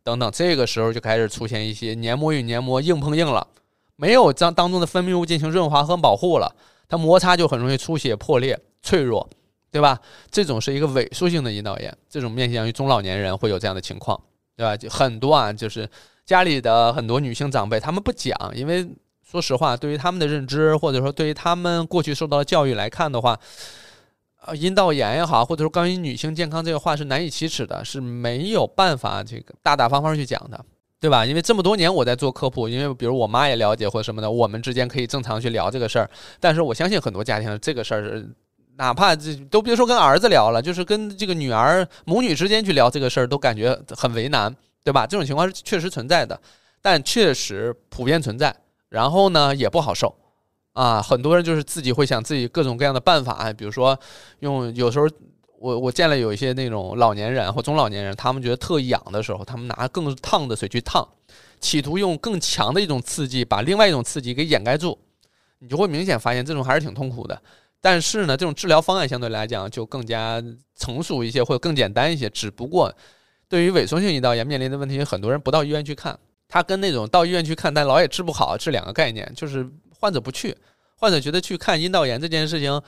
等等，这个时候就开始出现一些黏膜与黏膜硬碰硬了，没有将当中的分泌物进行润滑和保护了，它摩擦就很容易出血、破裂、脆弱。对吧？这种是一个萎缩性的阴道炎，这种面向于中老年人会有这样的情况，对吧？就很多啊，就是家里的很多女性长辈，他们不讲，因为说实话，对于他们的认知，或者说对于他们过去受到的教育来看的话，呃，阴道炎也好，或者说关于女性健康这个话是难以启齿的，是没有办法这个大大方方去讲的，对吧？因为这么多年我在做科普，因为比如我妈也了解或者什么的，我们之间可以正常去聊这个事儿，但是我相信很多家庭这个事儿是。哪怕这都别说跟儿子聊了，就是跟这个女儿母女之间去聊这个事儿，都感觉很为难，对吧？这种情况是确实存在的，但确实普遍存在。然后呢，也不好受啊。很多人就是自己会想自己各种各样的办法，比如说用有时候我我见了有一些那种老年人或中老年人，他们觉得特痒的时候，他们拿更烫的水去烫，企图用更强的一种刺激把另外一种刺激给掩盖住，你就会明显发现这种还是挺痛苦的。但是呢，这种治疗方案相对来讲就更加成熟一些，或者更简单一些。只不过，对于萎缩性阴道炎面临的问题，很多人不到医院去看，他跟那种到医院去看但老也治不好是两个概念。就是患者不去，患者觉得去看阴道炎这件事情，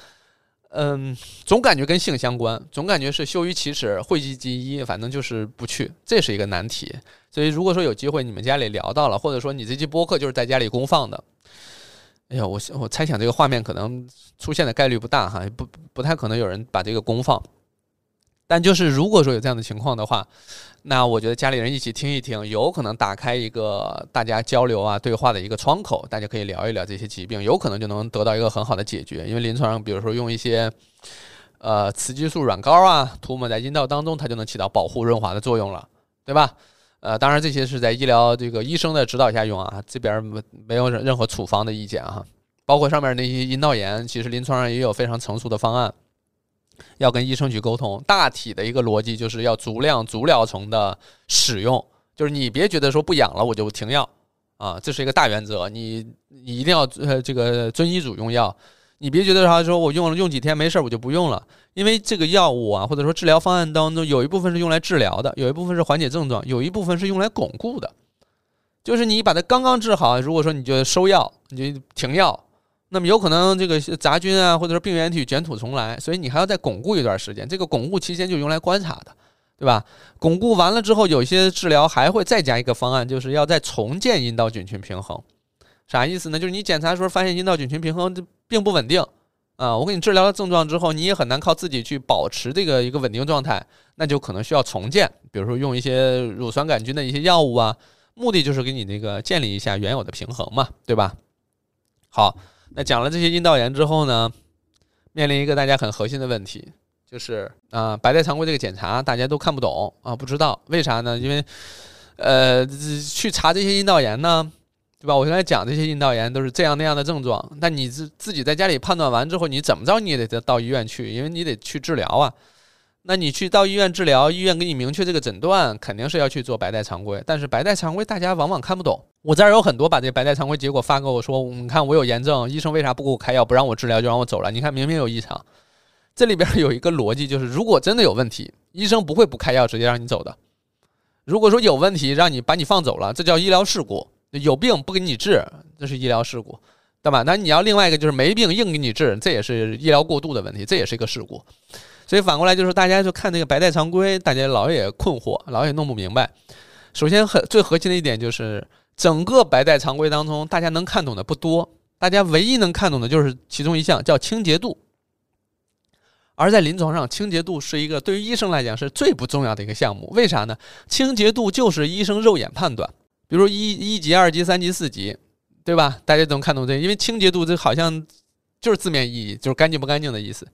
嗯，总感觉跟性相关，总感觉是羞于启齿、讳疾忌医，反正就是不去，这是一个难题。所以，如果说有机会你们家里聊到了，或者说你这期播客就是在家里公放的。哎呀，我我猜想这个画面可能出现的概率不大哈，不不太可能有人把这个公放。但就是如果说有这样的情况的话，那我觉得家里人一起听一听，有可能打开一个大家交流啊对话的一个窗口，大家可以聊一聊这些疾病，有可能就能得到一个很好的解决。因为临床上，比如说用一些呃雌激素软膏啊，涂抹在阴道当中，它就能起到保护润滑的作用了，对吧？呃，当然这些是在医疗这个医生的指导下用啊，这边没没有任何处方的意见哈。包括上面那些阴道炎，其实临床上也有非常成熟的方案，要跟医生去沟通。大体的一个逻辑就是要足量足疗程的使用，就是你别觉得说不痒了我就停药啊，这是一个大原则，你你一定要呃这个遵医嘱用药。你别觉得啥，说我用了用几天没事儿，我就不用了。因为这个药物啊，或者说治疗方案当中，有一部分是用来治疗的，有一部分是缓解症状，有一部分是用来巩固的。就是你把它刚刚治好，如果说你就收药，你就停药，那么有可能这个杂菌啊，或者说病原体卷土重来，所以你还要再巩固一段时间。这个巩固期间就用来观察的，对吧？巩固完了之后，有些治疗还会再加一个方案，就是要再重建阴道菌群平衡。啥意思呢？就是你检查的时候发现阴道菌群平衡并不稳定啊，我给你治疗了症状之后，你也很难靠自己去保持这个一个稳定状态，那就可能需要重建，比如说用一些乳酸杆菌的一些药物啊，目的就是给你那个建立一下原有的平衡嘛，对吧？好，那讲了这些阴道炎之后呢，面临一个大家很核心的问题，就是啊，白带常规这个检查大家都看不懂啊，不知道为啥呢？因为呃，去查这些阴道炎呢。对吧？我刚才讲这些阴道炎都是这样那样的症状，但你自自己在家里判断完之后，你怎么着你也得到医院去，因为你得去治疗啊。那你去到医院治疗，医院给你明确这个诊断，肯定是要去做白带常规。但是白带常规大家往往看不懂。我这儿有很多把这白带常规结果发给我说，你看我有炎症，医生为啥不给我开药，不让我治疗就让我走了？你看明明有异常。这里边有一个逻辑，就是如果真的有问题，医生不会不开药直接让你走的。如果说有问题让你把你放走了，这叫医疗事故。有病不给你治，这是医疗事故，对吧？那你要另外一个就是没病硬给你治，这也是医疗过度的问题，这也是一个事故。所以反过来就是大家就看那个白带常规，大家老也困惑，老也弄不明白。首先很最核心的一点就是，整个白带常规当中，大家能看懂的不多，大家唯一能看懂的就是其中一项叫清洁度。而在临床上，清洁度是一个对于医生来讲是最不重要的一个项目。为啥呢？清洁度就是医生肉眼判断，比如一一级、二级、三级、四级，对吧？大家都能看懂这，因为清洁度这好像就是字面意义，就是干净不干净的意思，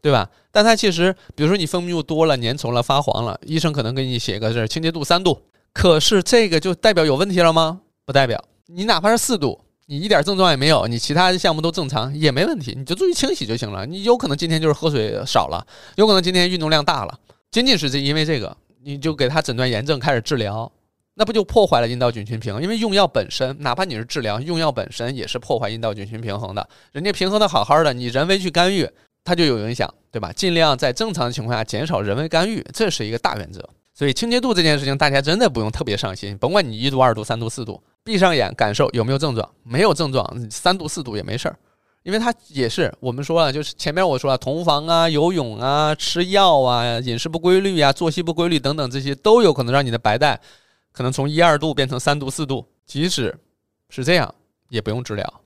对吧？但它其实，比如说你分泌物多了、粘稠了、发黄了，医生可能给你写个是清洁度三度，可是这个就代表有问题了吗？不代表，你哪怕是四度。你一点症状也没有，你其他项目都正常也没问题，你就注意清洗就行了。你有可能今天就是喝水少了，有可能今天运动量大了，仅仅是这因为这个，你就给他诊断炎症开始治疗，那不就破坏了阴道菌群平衡？因为用药本身，哪怕你是治疗，用药本身也是破坏阴道菌群平衡的。人家平衡的好好的，你人为去干预，它就有影响，对吧？尽量在正常的情况下减少人为干预，这是一个大原则。所以清洁度这件事情，大家真的不用特别上心，甭管你一度、二度、三度、四度。闭上眼感受有没有症状？没有症状，三度四度也没事儿，因为它也是我们说了，就是前面我说了，同房啊、游泳啊、吃药啊、饮食不规律啊、作息不规律等等，这些都有可能让你的白带可能从一二度变成三度四度。即使是这样，也不用治疗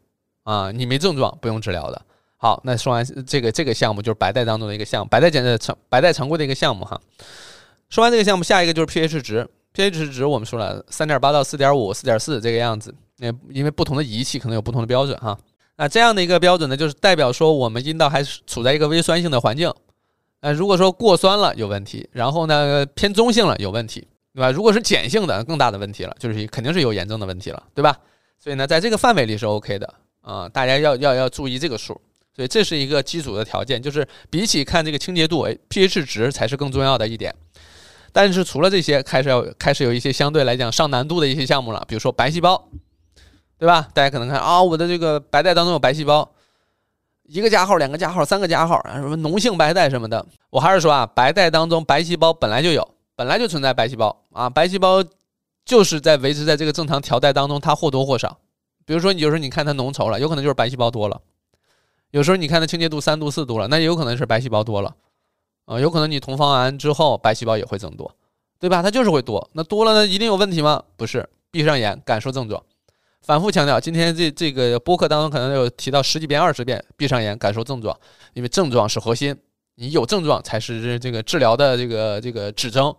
啊，你没症状不用治疗的。好，那说完这个这个项目就是白带当中的一个项目，白带检测常白带常规的一个项目哈。说完这个项目，下一个就是 pH 值。pH 值我们说了，三点八到四点五、四点四这个样子。那因为不同的仪器可能有不同的标准哈。那这样的一个标准呢，就是代表说我们阴道还是处在一个微酸性的环境。呃，如果说过酸了有问题，然后呢偏中性了有问题，对吧？如果是碱性的，更大的问题了，就是肯定是有炎症的问题了，对吧？所以呢，在这个范围里是 OK 的啊，大家要要要注意这个数。所以这是一个基础的条件，就是比起看这个清洁度，，pH 值才是更重要的一点。但是除了这些，开始要开始有一些相对来讲上难度的一些项目了，比如说白细胞，对吧？大家可能看啊，我的这个白带当中有白细胞，一个加号、两个加号、三个加号啊，什么脓性白带什么的。我还是说啊，白带当中白细胞本来就有，本来就存在白细胞啊，白细胞就是在维持在这个正常条带当中，它或多或少。比如说，你有时候你看它浓稠了，有可能就是白细胞多了；有时候你看它清洁度三度四度了，那也有可能是白细胞多了。啊，有可能你同房完之后白细胞也会增多，对吧？它就是会多，那多了呢，一定有问题吗？不是，闭上眼感受症状，反复强调。今天这这个播客当中可能有提到十几遍、二十遍，闭上眼感受症状，因为症状是核心，你有症状才是这个治疗的这个这个指征，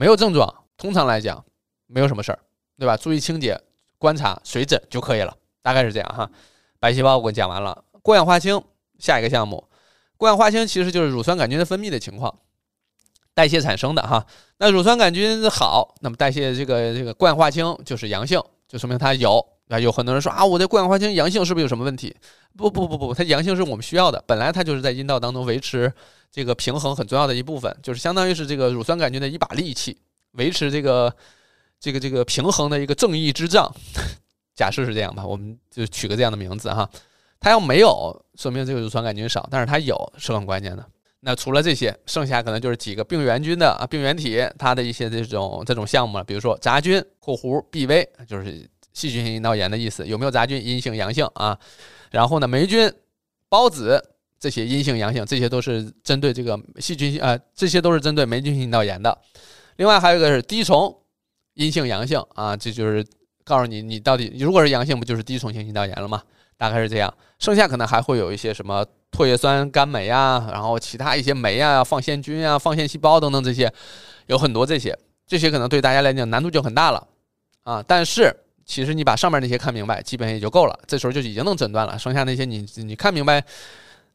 没有症状，通常来讲没有什么事儿，对吧？注意清洁、观察、水诊就可以了，大概是这样哈。白细胞我讲完了，过氧化氢下一个项目。过氧化氢其实就是乳酸杆菌的分泌的情况，代谢产生的哈。那乳酸杆菌好，那么代谢这个这个过氧化氢就是阳性，就说明它有啊。有很多人说啊，我的过氧化氢阳性是不是有什么问题？不不不不，它阳性是我们需要的，本来它就是在阴道当中维持这个平衡很重要的一部分，就是相当于是这个乳酸杆菌的一把利器，维持这个这个这个平衡的一个正义之杖。假设是这样吧，我们就取个这样的名字哈。它要没有，说明这个乳酸杆菌少；但是它有，是很关键的。那除了这些，剩下可能就是几个病原菌的啊，病原体它的一些这种这种项目了。比如说杂菌（括弧 BV），就是细菌性阴道炎的意思，有没有杂菌？阴性、阳性啊。然后呢，霉菌、孢子这些阴性、阳性，这些都是针对这个细菌性啊，这些都是针对霉菌性阴道炎的。另外还有一个是滴虫，阴性、阳性啊，这就是告诉你，你到底如果是阳性，不就是滴虫性阴道炎了吗？大概是这样，剩下可能还会有一些什么唾液酸甘酶啊，然后其他一些酶啊、放线菌啊、放线细胞等等这些，有很多这些，这些可能对大家来讲难度就很大了啊。但是其实你把上面那些看明白，基本也就够了，这时候就已经能诊断了。剩下那些你你看明白，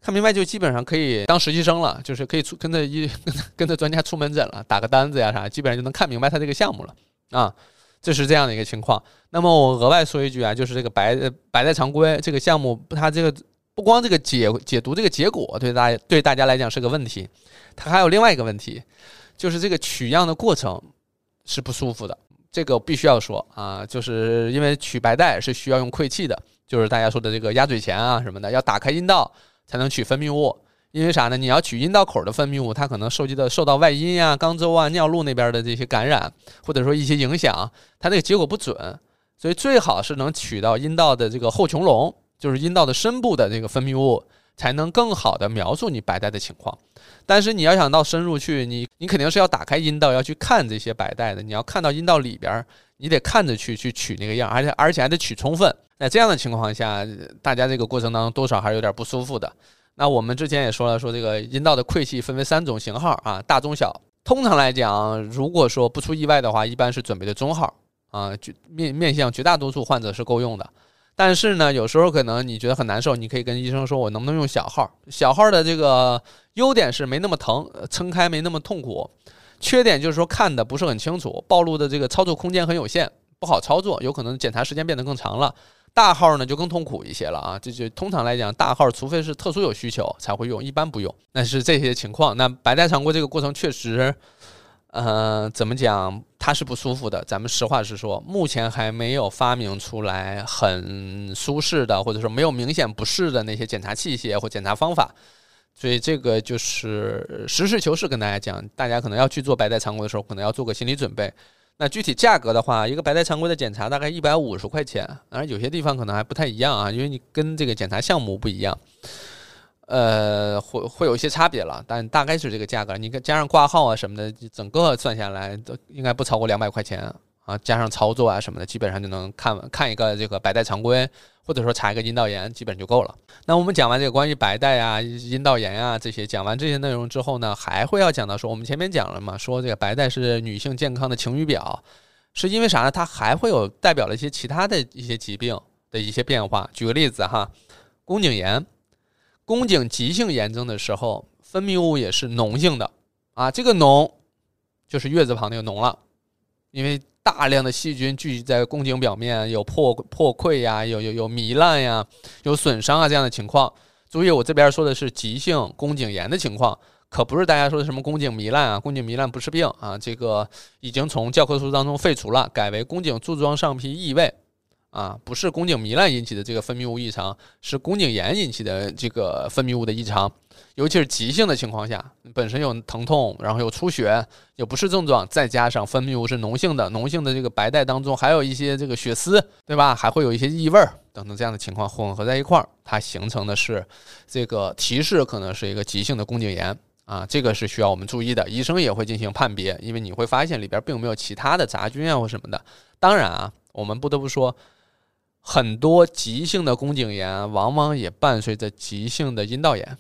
看明白就基本上可以当实习生了，就是可以出跟着一跟着跟着专家出门诊了，打个单子呀啥，基本上就能看明白他这个项目了啊。这是这样的一个情况。那么我额外说一句啊，就是这个白白带常规这个项目，它这个不光这个解解读这个结果对大家对大家来讲是个问题，它还有另外一个问题，就是这个取样的过程是不舒服的。这个必须要说啊，就是因为取白带是需要用窥器的，就是大家说的这个鸭嘴钳啊什么的，要打开阴道才能取分泌物。因为啥呢？你要取阴道口的分泌物，它可能受及的受到外阴呀、肛周啊、尿路那边的这些感染，或者说一些影响，它这个结果不准。所以最好是能取到阴道的这个后穹窿，就是阴道的深部的这个分泌物才能更好的描述你白带的情况。但是你要想到深入去，你你肯定是要打开阴道，要去看这些白带的。你要看到阴道里边，你得看着去去取那个样，而且而且还得取充分。在这样的情况下，大家这个过程当中多少还是有点不舒服的。那我们之前也说了，说这个阴道的溃气分为三种型号啊，大、中、小。通常来讲，如果说不出意外的话，一般是准备的中号啊，面面向绝大多数患者是够用的。但是呢，有时候可能你觉得很难受，你可以跟医生说，我能不能用小号？小号的这个优点是没那么疼，撑开没那么痛苦。缺点就是说看的不是很清楚，暴露的这个操作空间很有限，不好操作，有可能检查时间变得更长了。大号呢就更痛苦一些了啊，这就通常来讲，大号除非是特殊有需求才会用，一般不用。那是这些情况。那白带长过这个过程确实，呃，怎么讲，它是不舒服的。咱们实话实说，目前还没有发明出来很舒适的，或者说没有明显不适的那些检查器械或检查方法。所以这个就是实事求是跟大家讲，大家可能要去做白带长过的时候，可能要做个心理准备。那具体价格的话，一个白带常规的检查大概一百五十块钱，当然有些地方可能还不太一样啊，因为你跟这个检查项目不一样，呃，会会有一些差别了，但大概是这个价格，你加上挂号啊什么的，整个算下来都应该不超过两百块钱。啊加上操作啊什么的，基本上就能看看一个这个白带常规，或者说查一个阴道炎，基本就够了。那我们讲完这个关于白带啊、阴道炎啊这些，讲完这些内容之后呢，还会要讲到说，我们前面讲了嘛，说这个白带是女性健康的晴雨表，是因为啥呢？它还会有代表了一些其他的一些疾病的一些变化。举个例子哈，宫颈炎，宫颈急性炎症的时候，分泌物也是脓性的啊，这个脓就是月字旁那个脓了，因为。大量的细菌聚集在宫颈表面，有破破溃呀，有有有糜烂呀，有损伤啊这样的情况。注意，我这边说的是急性宫颈炎的情况，可不是大家说的什么宫颈糜烂啊。宫颈糜烂不是病啊，这个已经从教科书当中废除了，改为宫颈柱状上皮异位。啊，不是宫颈糜烂引起的这个分泌物异常，是宫颈炎引起的这个分泌物的异常。尤其是急性的情况下，本身有疼痛，然后有出血，有不适症状，再加上分泌物是脓性的，脓性的这个白带当中还有一些这个血丝，对吧？还会有一些异味儿等等这样的情况混合在一块儿，它形成的是这个提示可能是一个急性的宫颈炎啊，这个是需要我们注意的。医生也会进行判别，因为你会发现里边并没有其他的杂菌啊或什么的。当然啊，我们不得不说。很多急性的宫颈炎往往也伴随着急性的阴道炎，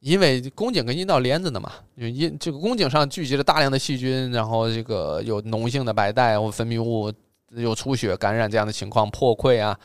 因为宫颈跟阴道连着的嘛，因为阴这个宫颈上聚集了大量的细菌，然后这个有脓性的白带或分泌物，有出血、感染这样的情况，破溃啊，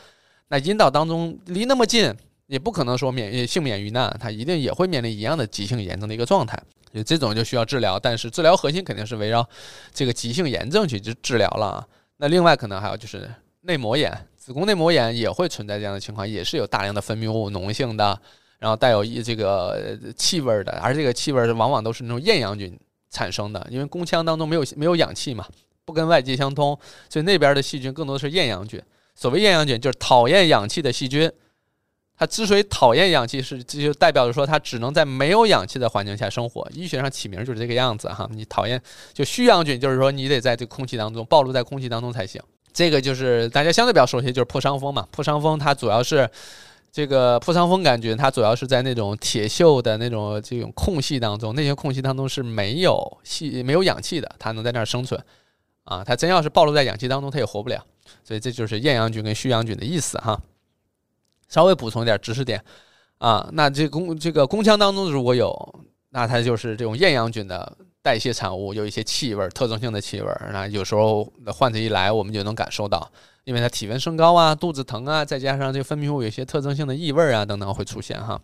那阴道当中离那么近，也不可能说免幸免于难，它一定也会面临一样的急性炎症的一个状态，就这种就需要治疗，但是治疗核心肯定是围绕这个急性炎症去治治疗了。那另外可能还有就是内膜炎。子宫内膜炎也会存在这样的情况，也是有大量的分泌物，脓性的，然后带有一这个气味的，而这个气味往往都是那种厌氧菌产生的，因为宫腔当中没有没有氧气嘛，不跟外界相通，所以那边的细菌更多的是厌氧菌。所谓厌氧菌，就是讨厌氧气的细菌。它之所以讨厌氧气，是这就代表着说它只能在没有氧气的环境下生活。医学上起名就是这个样子哈。你讨厌就虚氧菌，就是说你得在这空气当中暴露在空气当中才行。这个就是大家相对比较熟悉，就是破伤风嘛。破伤风它主要是这个破伤风杆菌，它主要是在那种铁锈的那种这种空隙当中，那些空隙当中是没有气、没有氧气的，它能在那儿生存啊。它真要是暴露在氧气当中，它也活不了。所以这就是厌氧菌跟虚氧菌的意思哈。稍微补充一点知识点啊，那这宫这个宫腔当中如果有，那它就是这种厌氧菌的。代谢产物有一些气味，特征性的气味，那有时候患者一来，我们就能感受到，因为他体温升高啊，肚子疼啊，再加上这分泌物有些特征性的异味啊等等会出现哈。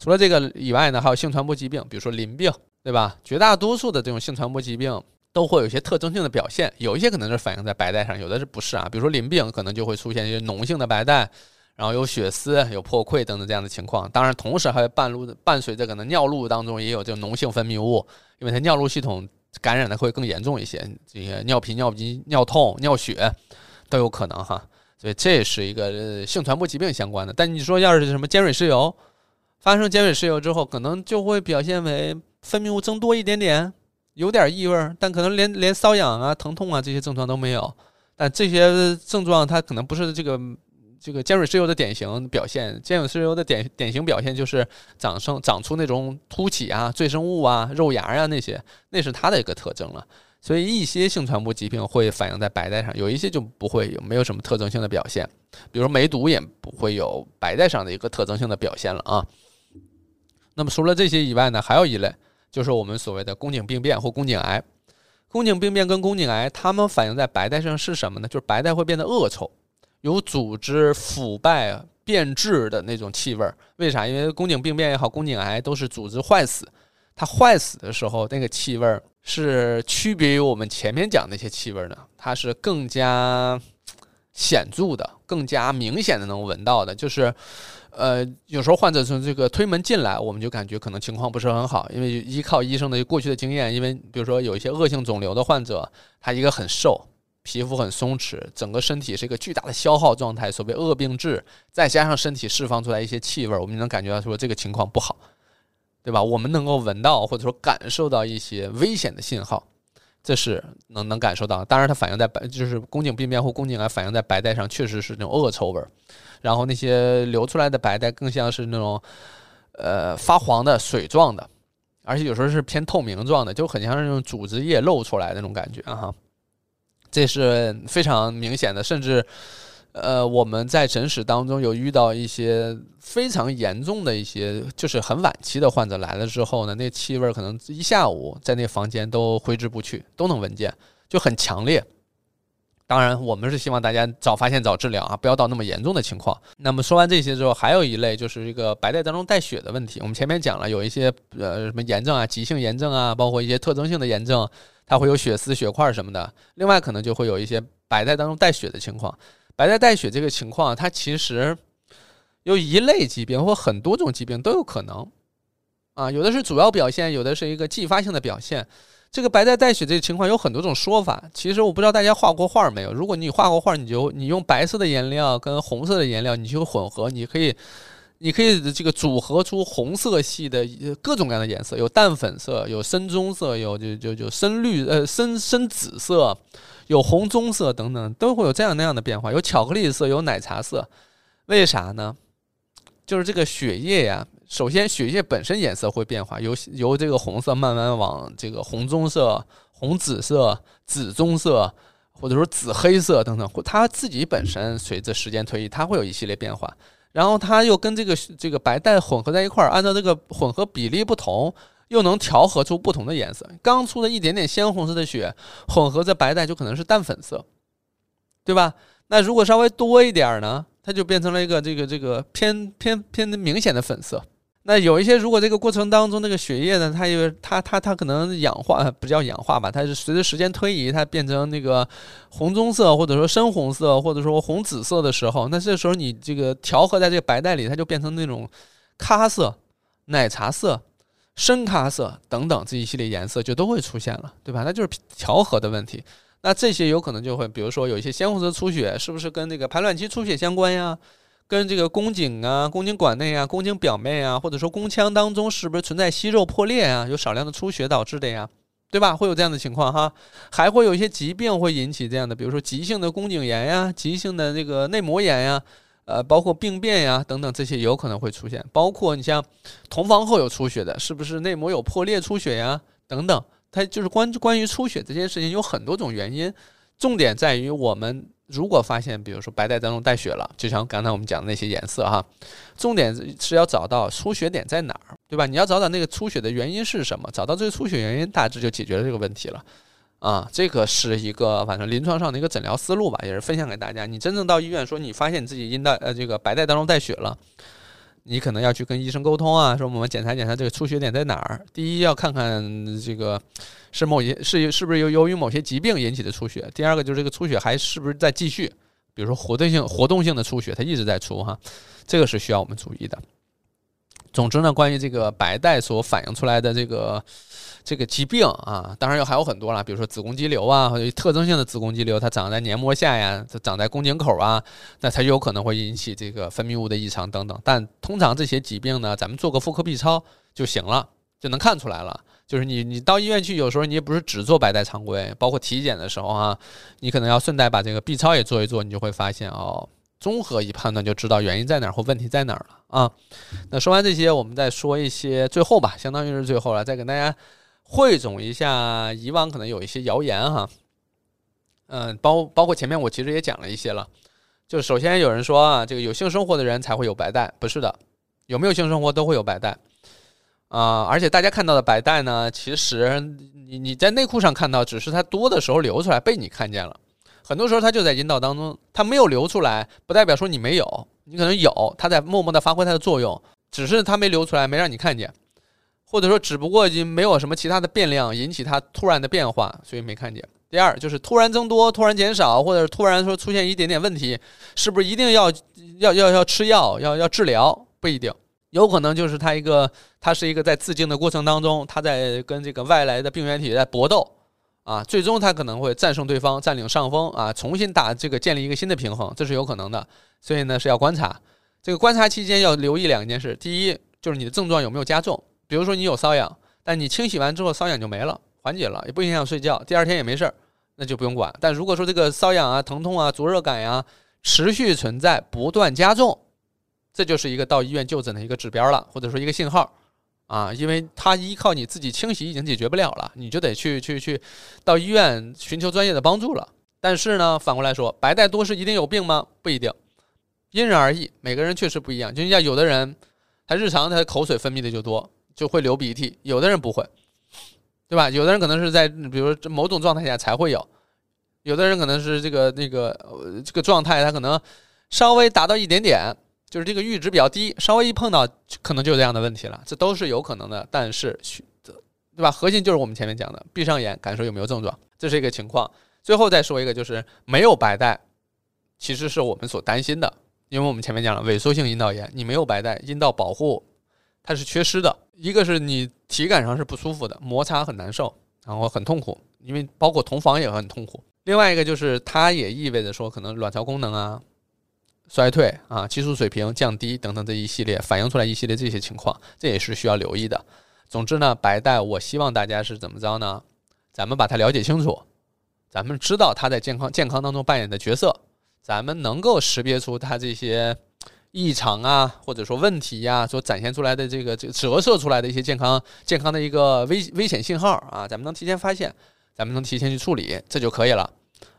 除了这个以外呢，还有性传播疾病，比如说淋病，对吧？绝大多数的这种性传播疾病都会有一些特征性的表现，有一些可能是反映在白带上，有的是不是啊？比如说淋病可能就会出现一些脓性的白带。然后有血丝、有破溃等等这样的情况，当然同时还会伴路伴随着可能尿路当中也有这种脓性分泌物，因为它尿路系统感染的会更严重一些，这些尿频、尿急、尿痛、尿血都有可能哈，所以这是一个性传播疾病相关的。但你说要是什么尖锐湿疣，发生尖锐湿疣之后，可能就会表现为分泌物增多一点点，有点异味，但可能连连瘙痒啊、疼痛啊这些症状都没有，但这些症状它可能不是这个。这个尖锐湿疣的典型表现，尖锐湿疣的典典型表现就是长生长出那种凸起啊、赘生物啊、肉芽啊那些，那是它的一个特征了。所以一些性传播疾病会反映在白带上，有一些就不会有，没有什么特征性的表现。比如梅毒也不会有白带上的一个特征性的表现了啊。那么除了这些以外呢，还有一类就是我们所谓的宫颈病变或宫颈癌。宫颈病变跟宫颈癌，它们反映在白带上是什么呢？就是白带会变得恶臭，有组织腐败变质的那种气味儿。为啥？因为宫颈病变也好，宫颈癌都是组织坏死，它坏死的时候，那个气味儿是区别于我们前面讲那些气味儿呢，它是更加显著的、更加明显的能闻到的，就是。呃，有时候患者从这个推门进来，我们就感觉可能情况不是很好，因为依靠医生的过去的经验，因为比如说有一些恶性肿瘤的患者，他一个很瘦，皮肤很松弛，整个身体是一个巨大的消耗状态，所谓恶病质，再加上身体释放出来一些气味，我们能感觉到说这个情况不好，对吧？我们能够闻到或者说感受到一些危险的信号，这是能能感受到。当然，它反映在白，就是宫颈病变或宫颈癌反映在白带上，确实是那种恶臭味儿。然后那些流出来的白带更像是那种，呃，发黄的水状的，而且有时候是偏透明状的，就很像是那种组织液露出来那种感觉哈。这是非常明显的，甚至，呃，我们在诊室当中有遇到一些非常严重的一些，就是很晚期的患者来了之后呢，那气味可能一下午在那房间都挥之不去，都能闻见，就很强烈。当然，我们是希望大家早发现早治疗啊，不要到那么严重的情况。那么说完这些之后，还有一类就是一个白带当中带血的问题。我们前面讲了，有一些呃什么炎症啊，急性炎症啊，包括一些特征性的炎症，它会有血丝、血块什么的。另外，可能就会有一些白带当中带血的情况。白带带血这个情况，它其实有一类疾病或很多种疾病都有可能啊，有的是主要表现，有的是一个继发性的表现。这个白带带血这个情况有很多种说法，其实我不知道大家画过画没有。如果你画过画，你就你用白色的颜料跟红色的颜料，你去混合，你可以，你可以这个组合出红色系的各种各样的颜色，有淡粉色，有深棕色，有就就就深绿呃深深紫色，有红棕色等等，都会有这样那样的变化，有巧克力色，有奶茶色，为啥呢？就是这个血液呀。首先，血液本身颜色会变化，由由这个红色慢慢往这个红棕色、红紫色、紫棕色，或者说紫黑色等等，它自己本身随着时间推移，它会有一系列变化。然后它又跟这个这个白带混合在一块儿，按照这个混合比例不同，又能调和出不同的颜色。刚出的一点点鲜红色的血，混合着白带就可能是淡粉色，对吧？那如果稍微多一点儿呢，它就变成了一个这个这个偏偏偏明显的粉色。那有一些，如果这个过程当中那个血液呢，它有它它它可能氧化，不叫氧化吧，它是随着时间推移，它变成那个红棕色，或者说深红色，或者说红紫色的时候，那这时候你这个调和在这个白带里，它就变成那种咖色、奶茶色、深咖色等等这一系列颜色就都会出现了，对吧？那就是调和的问题。那这些有可能就会，比如说有一些鲜红色出血，是不是跟那个排卵期出血相关呀？跟这个宫颈啊、宫颈管内啊、宫颈表面啊，或者说宫腔当中是不是存在息肉破裂啊？有少量的出血导致的呀，对吧？会有这样的情况哈，还会有一些疾病会引起这样的，比如说急性的宫颈炎呀、急性的这个内膜炎呀，呃，包括病变呀等等，这些有可能会出现。包括你像同房后有出血的，是不是内膜有破裂出血呀？等等，它就是关关于出血这件事情有很多种原因，重点在于我们。如果发现，比如说白带当中带血了，就像刚才我们讲的那些颜色哈，重点是要找到出血点在哪儿，对吧？你要找找那个出血的原因是什么，找到这个出血原因，大致就解决了这个问题了。啊，这个是一个反正临床上的一个诊疗思路吧，也是分享给大家。你真正到医院说你发现你自己阴道呃这个白带当中带血了。你可能要去跟医生沟通啊，说我们检查检查这个出血点在哪儿。第一要看看这个是某些是是不是由由于某些疾病引起的出血。第二个就是这个出血还是不是在继续，比如说活动性活动性的出血，它一直在出哈，这个是需要我们注意的。总之呢，关于这个白带所反映出来的这个。这个疾病啊，当然有还有很多了，比如说子宫肌瘤啊，或者特征性的子宫肌瘤，它长在黏膜下呀，它长在宫颈口啊，那它有可能会引起这个分泌物的异常等等。但通常这些疾病呢，咱们做个妇科 B 超就行了，就能看出来了。就是你你到医院去，有时候你也不是只做白带常规，包括体检的时候啊，你可能要顺带把这个 B 超也做一做，你就会发现哦，综合一判断就知道原因在哪儿或问题在哪儿了啊。那说完这些，我们再说一些最后吧，相当于是最后了，再给大家汇总一下以往可能有一些谣言哈。嗯，包包括前面我其实也讲了一些了。就首先有人说啊，这个有性生活的人才会有白带，不是的，有没有性生活都会有白带啊。而且大家看到的白带呢，其实你你在内裤上看到，只是它多的时候流出来被你看见了。很多时候它就在阴道当中，它没有流出来，不代表说你没有，你可能有，它在默默的发挥它的作用，只是它没流出来，没让你看见，或者说只不过已经没有什么其他的变量引起它突然的变化，所以没看见。第二就是突然增多、突然减少，或者是突然说出现一点点问题，是不是一定要要要要吃药、要要治疗？不一定，有可能就是它一个，它是一个在自净的过程当中，它在跟这个外来的病原体在搏斗。啊，最终他可能会战胜对方，占领上风啊，重新打这个建立一个新的平衡，这是有可能的。所以呢是要观察，这个观察期间要留意两件事：第一，就是你的症状有没有加重，比如说你有瘙痒，但你清洗完之后瘙痒就没了，缓解了，也不影响睡觉，第二天也没事儿，那就不用管。但如果说这个瘙痒啊、疼痛啊、灼热感呀持续存在，不断加重，这就是一个到医院就诊的一个指标了，或者说一个信号。啊，因为它依靠你自己清洗已经解决不了了，你就得去去去到医院寻求专业的帮助了。但是呢，反过来说，白带多是一定有病吗？不一定，因人而异，每个人确实不一样。就像有的人，他日常他口水分泌的就多，就会流鼻涕；有的人不会，对吧？有的人可能是在比如说某种状态下才会有，有的人可能是这个那个这个状态他可能稍微达到一点点。就是这个阈值比较低，稍微一碰到可能就有这样的问题了，这都是有可能的。但是，对吧？核心就是我们前面讲的，闭上眼感受有没有症状，这是一个情况。最后再说一个，就是没有白带，其实是我们所担心的，因为我们前面讲了萎缩性阴道炎，你没有白带，阴道保护它是缺失的。一个是你体感上是不舒服的，摩擦很难受，然后很痛苦，因为包括同房也很痛苦。另外一个就是它也意味着说，可能卵巢功能啊。衰退啊，激素水平降低等等这一系列反映出来一系列这些情况，这也是需要留意的。总之呢，白带我希望大家是怎么着呢？咱们把它了解清楚，咱们知道它在健康健康当中扮演的角色，咱们能够识别出它这些异常啊，或者说问题呀，所展现出来的这个这个折射出来的一些健康健康的一个危危险信号啊，咱们能提前发现，咱们能提前去处理，这就可以了。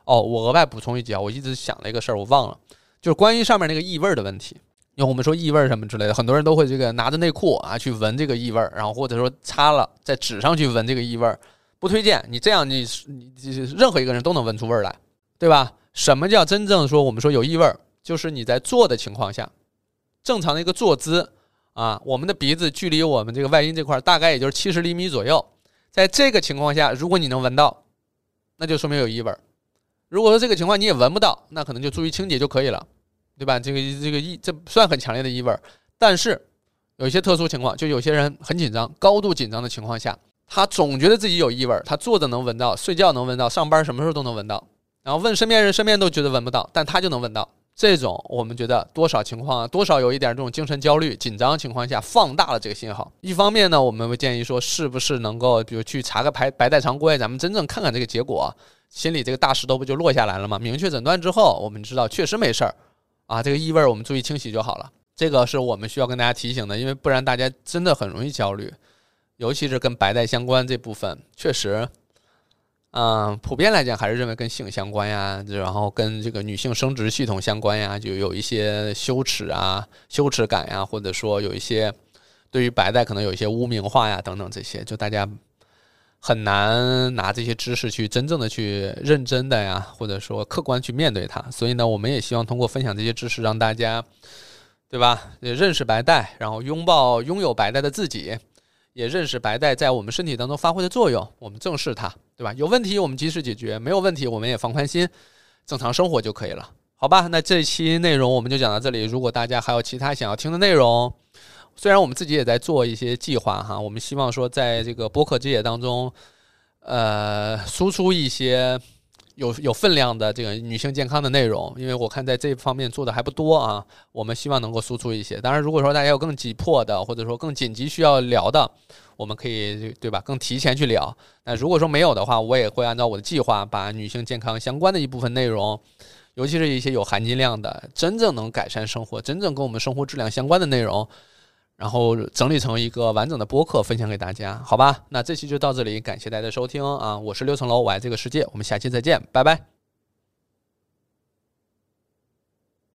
哦，我额外补充一句啊，我一直想了一个事儿，我忘了。就是关于上面那个异味的问题，因为我们说异味什么之类的，很多人都会这个拿着内裤啊去闻这个异味，然后或者说擦了在纸上去闻这个异味，不推荐你这样，你你任何一个人都能闻出味儿来，对吧？什么叫真正说我们说有异味？就是你在做的情况下，正常的一个坐姿啊，我们的鼻子距离我们这个外阴这块大概也就是七十厘米左右，在这个情况下，如果你能闻到，那就说明有异味儿。如果说这个情况你也闻不到，那可能就注意清洁就可以了，对吧？这个这个异这不算很强烈的异味儿，但是有一些特殊情况，就有些人很紧张、高度紧张的情况下，他总觉得自己有异味儿，他坐着能闻到，睡觉能闻到，上班什么时候都能闻到，然后问身边人，身边都觉得闻不到，但他就能闻到。这种我们觉得多少情况多少有一点这种精神焦虑、紧张情况下放大了这个信号。一方面呢，我们会建议说，是不是能够比如去查个白白带常规，咱们真正看看这个结果。心里这个大石头不就落下来了吗？明确诊断之后，我们知道确实没事儿，啊，这个异味我们注意清洗就好了。这个是我们需要跟大家提醒的，因为不然大家真的很容易焦虑，尤其是跟白带相关这部分，确实，嗯，普遍来讲还是认为跟性相关呀，然后跟这个女性生殖系统相关呀，就有一些羞耻啊、羞耻感呀，或者说有一些对于白带可能有一些污名化呀等等这些，就大家。很难拿这些知识去真正的去认真的呀，或者说客观去面对它。所以呢，我们也希望通过分享这些知识，让大家，对吧？也认识白带，然后拥抱拥有白带的自己，也认识白带在我们身体当中发挥的作用。我们正视它，对吧？有问题我们及时解决，没有问题我们也放宽心，正常生活就可以了，好吧？那这期内容我们就讲到这里。如果大家还有其他想要听的内容，虽然我们自己也在做一些计划哈，我们希望说在这个播客之夜当中，呃，输出一些有有分量的这个女性健康的内容，因为我看在这方面做的还不多啊。我们希望能够输出一些。当然，如果说大家有更急迫的，或者说更紧急需要聊的，我们可以对吧？更提前去聊。那如果说没有的话，我也会按照我的计划，把女性健康相关的一部分内容。尤其是一些有含金量的、真正能改善生活、真正跟我们生活质量相关的内容，然后整理成一个完整的播客分享给大家，好吧？那这期就到这里，感谢大家的收听啊！我是六层楼，我爱这个世界，我们下期再见，拜拜。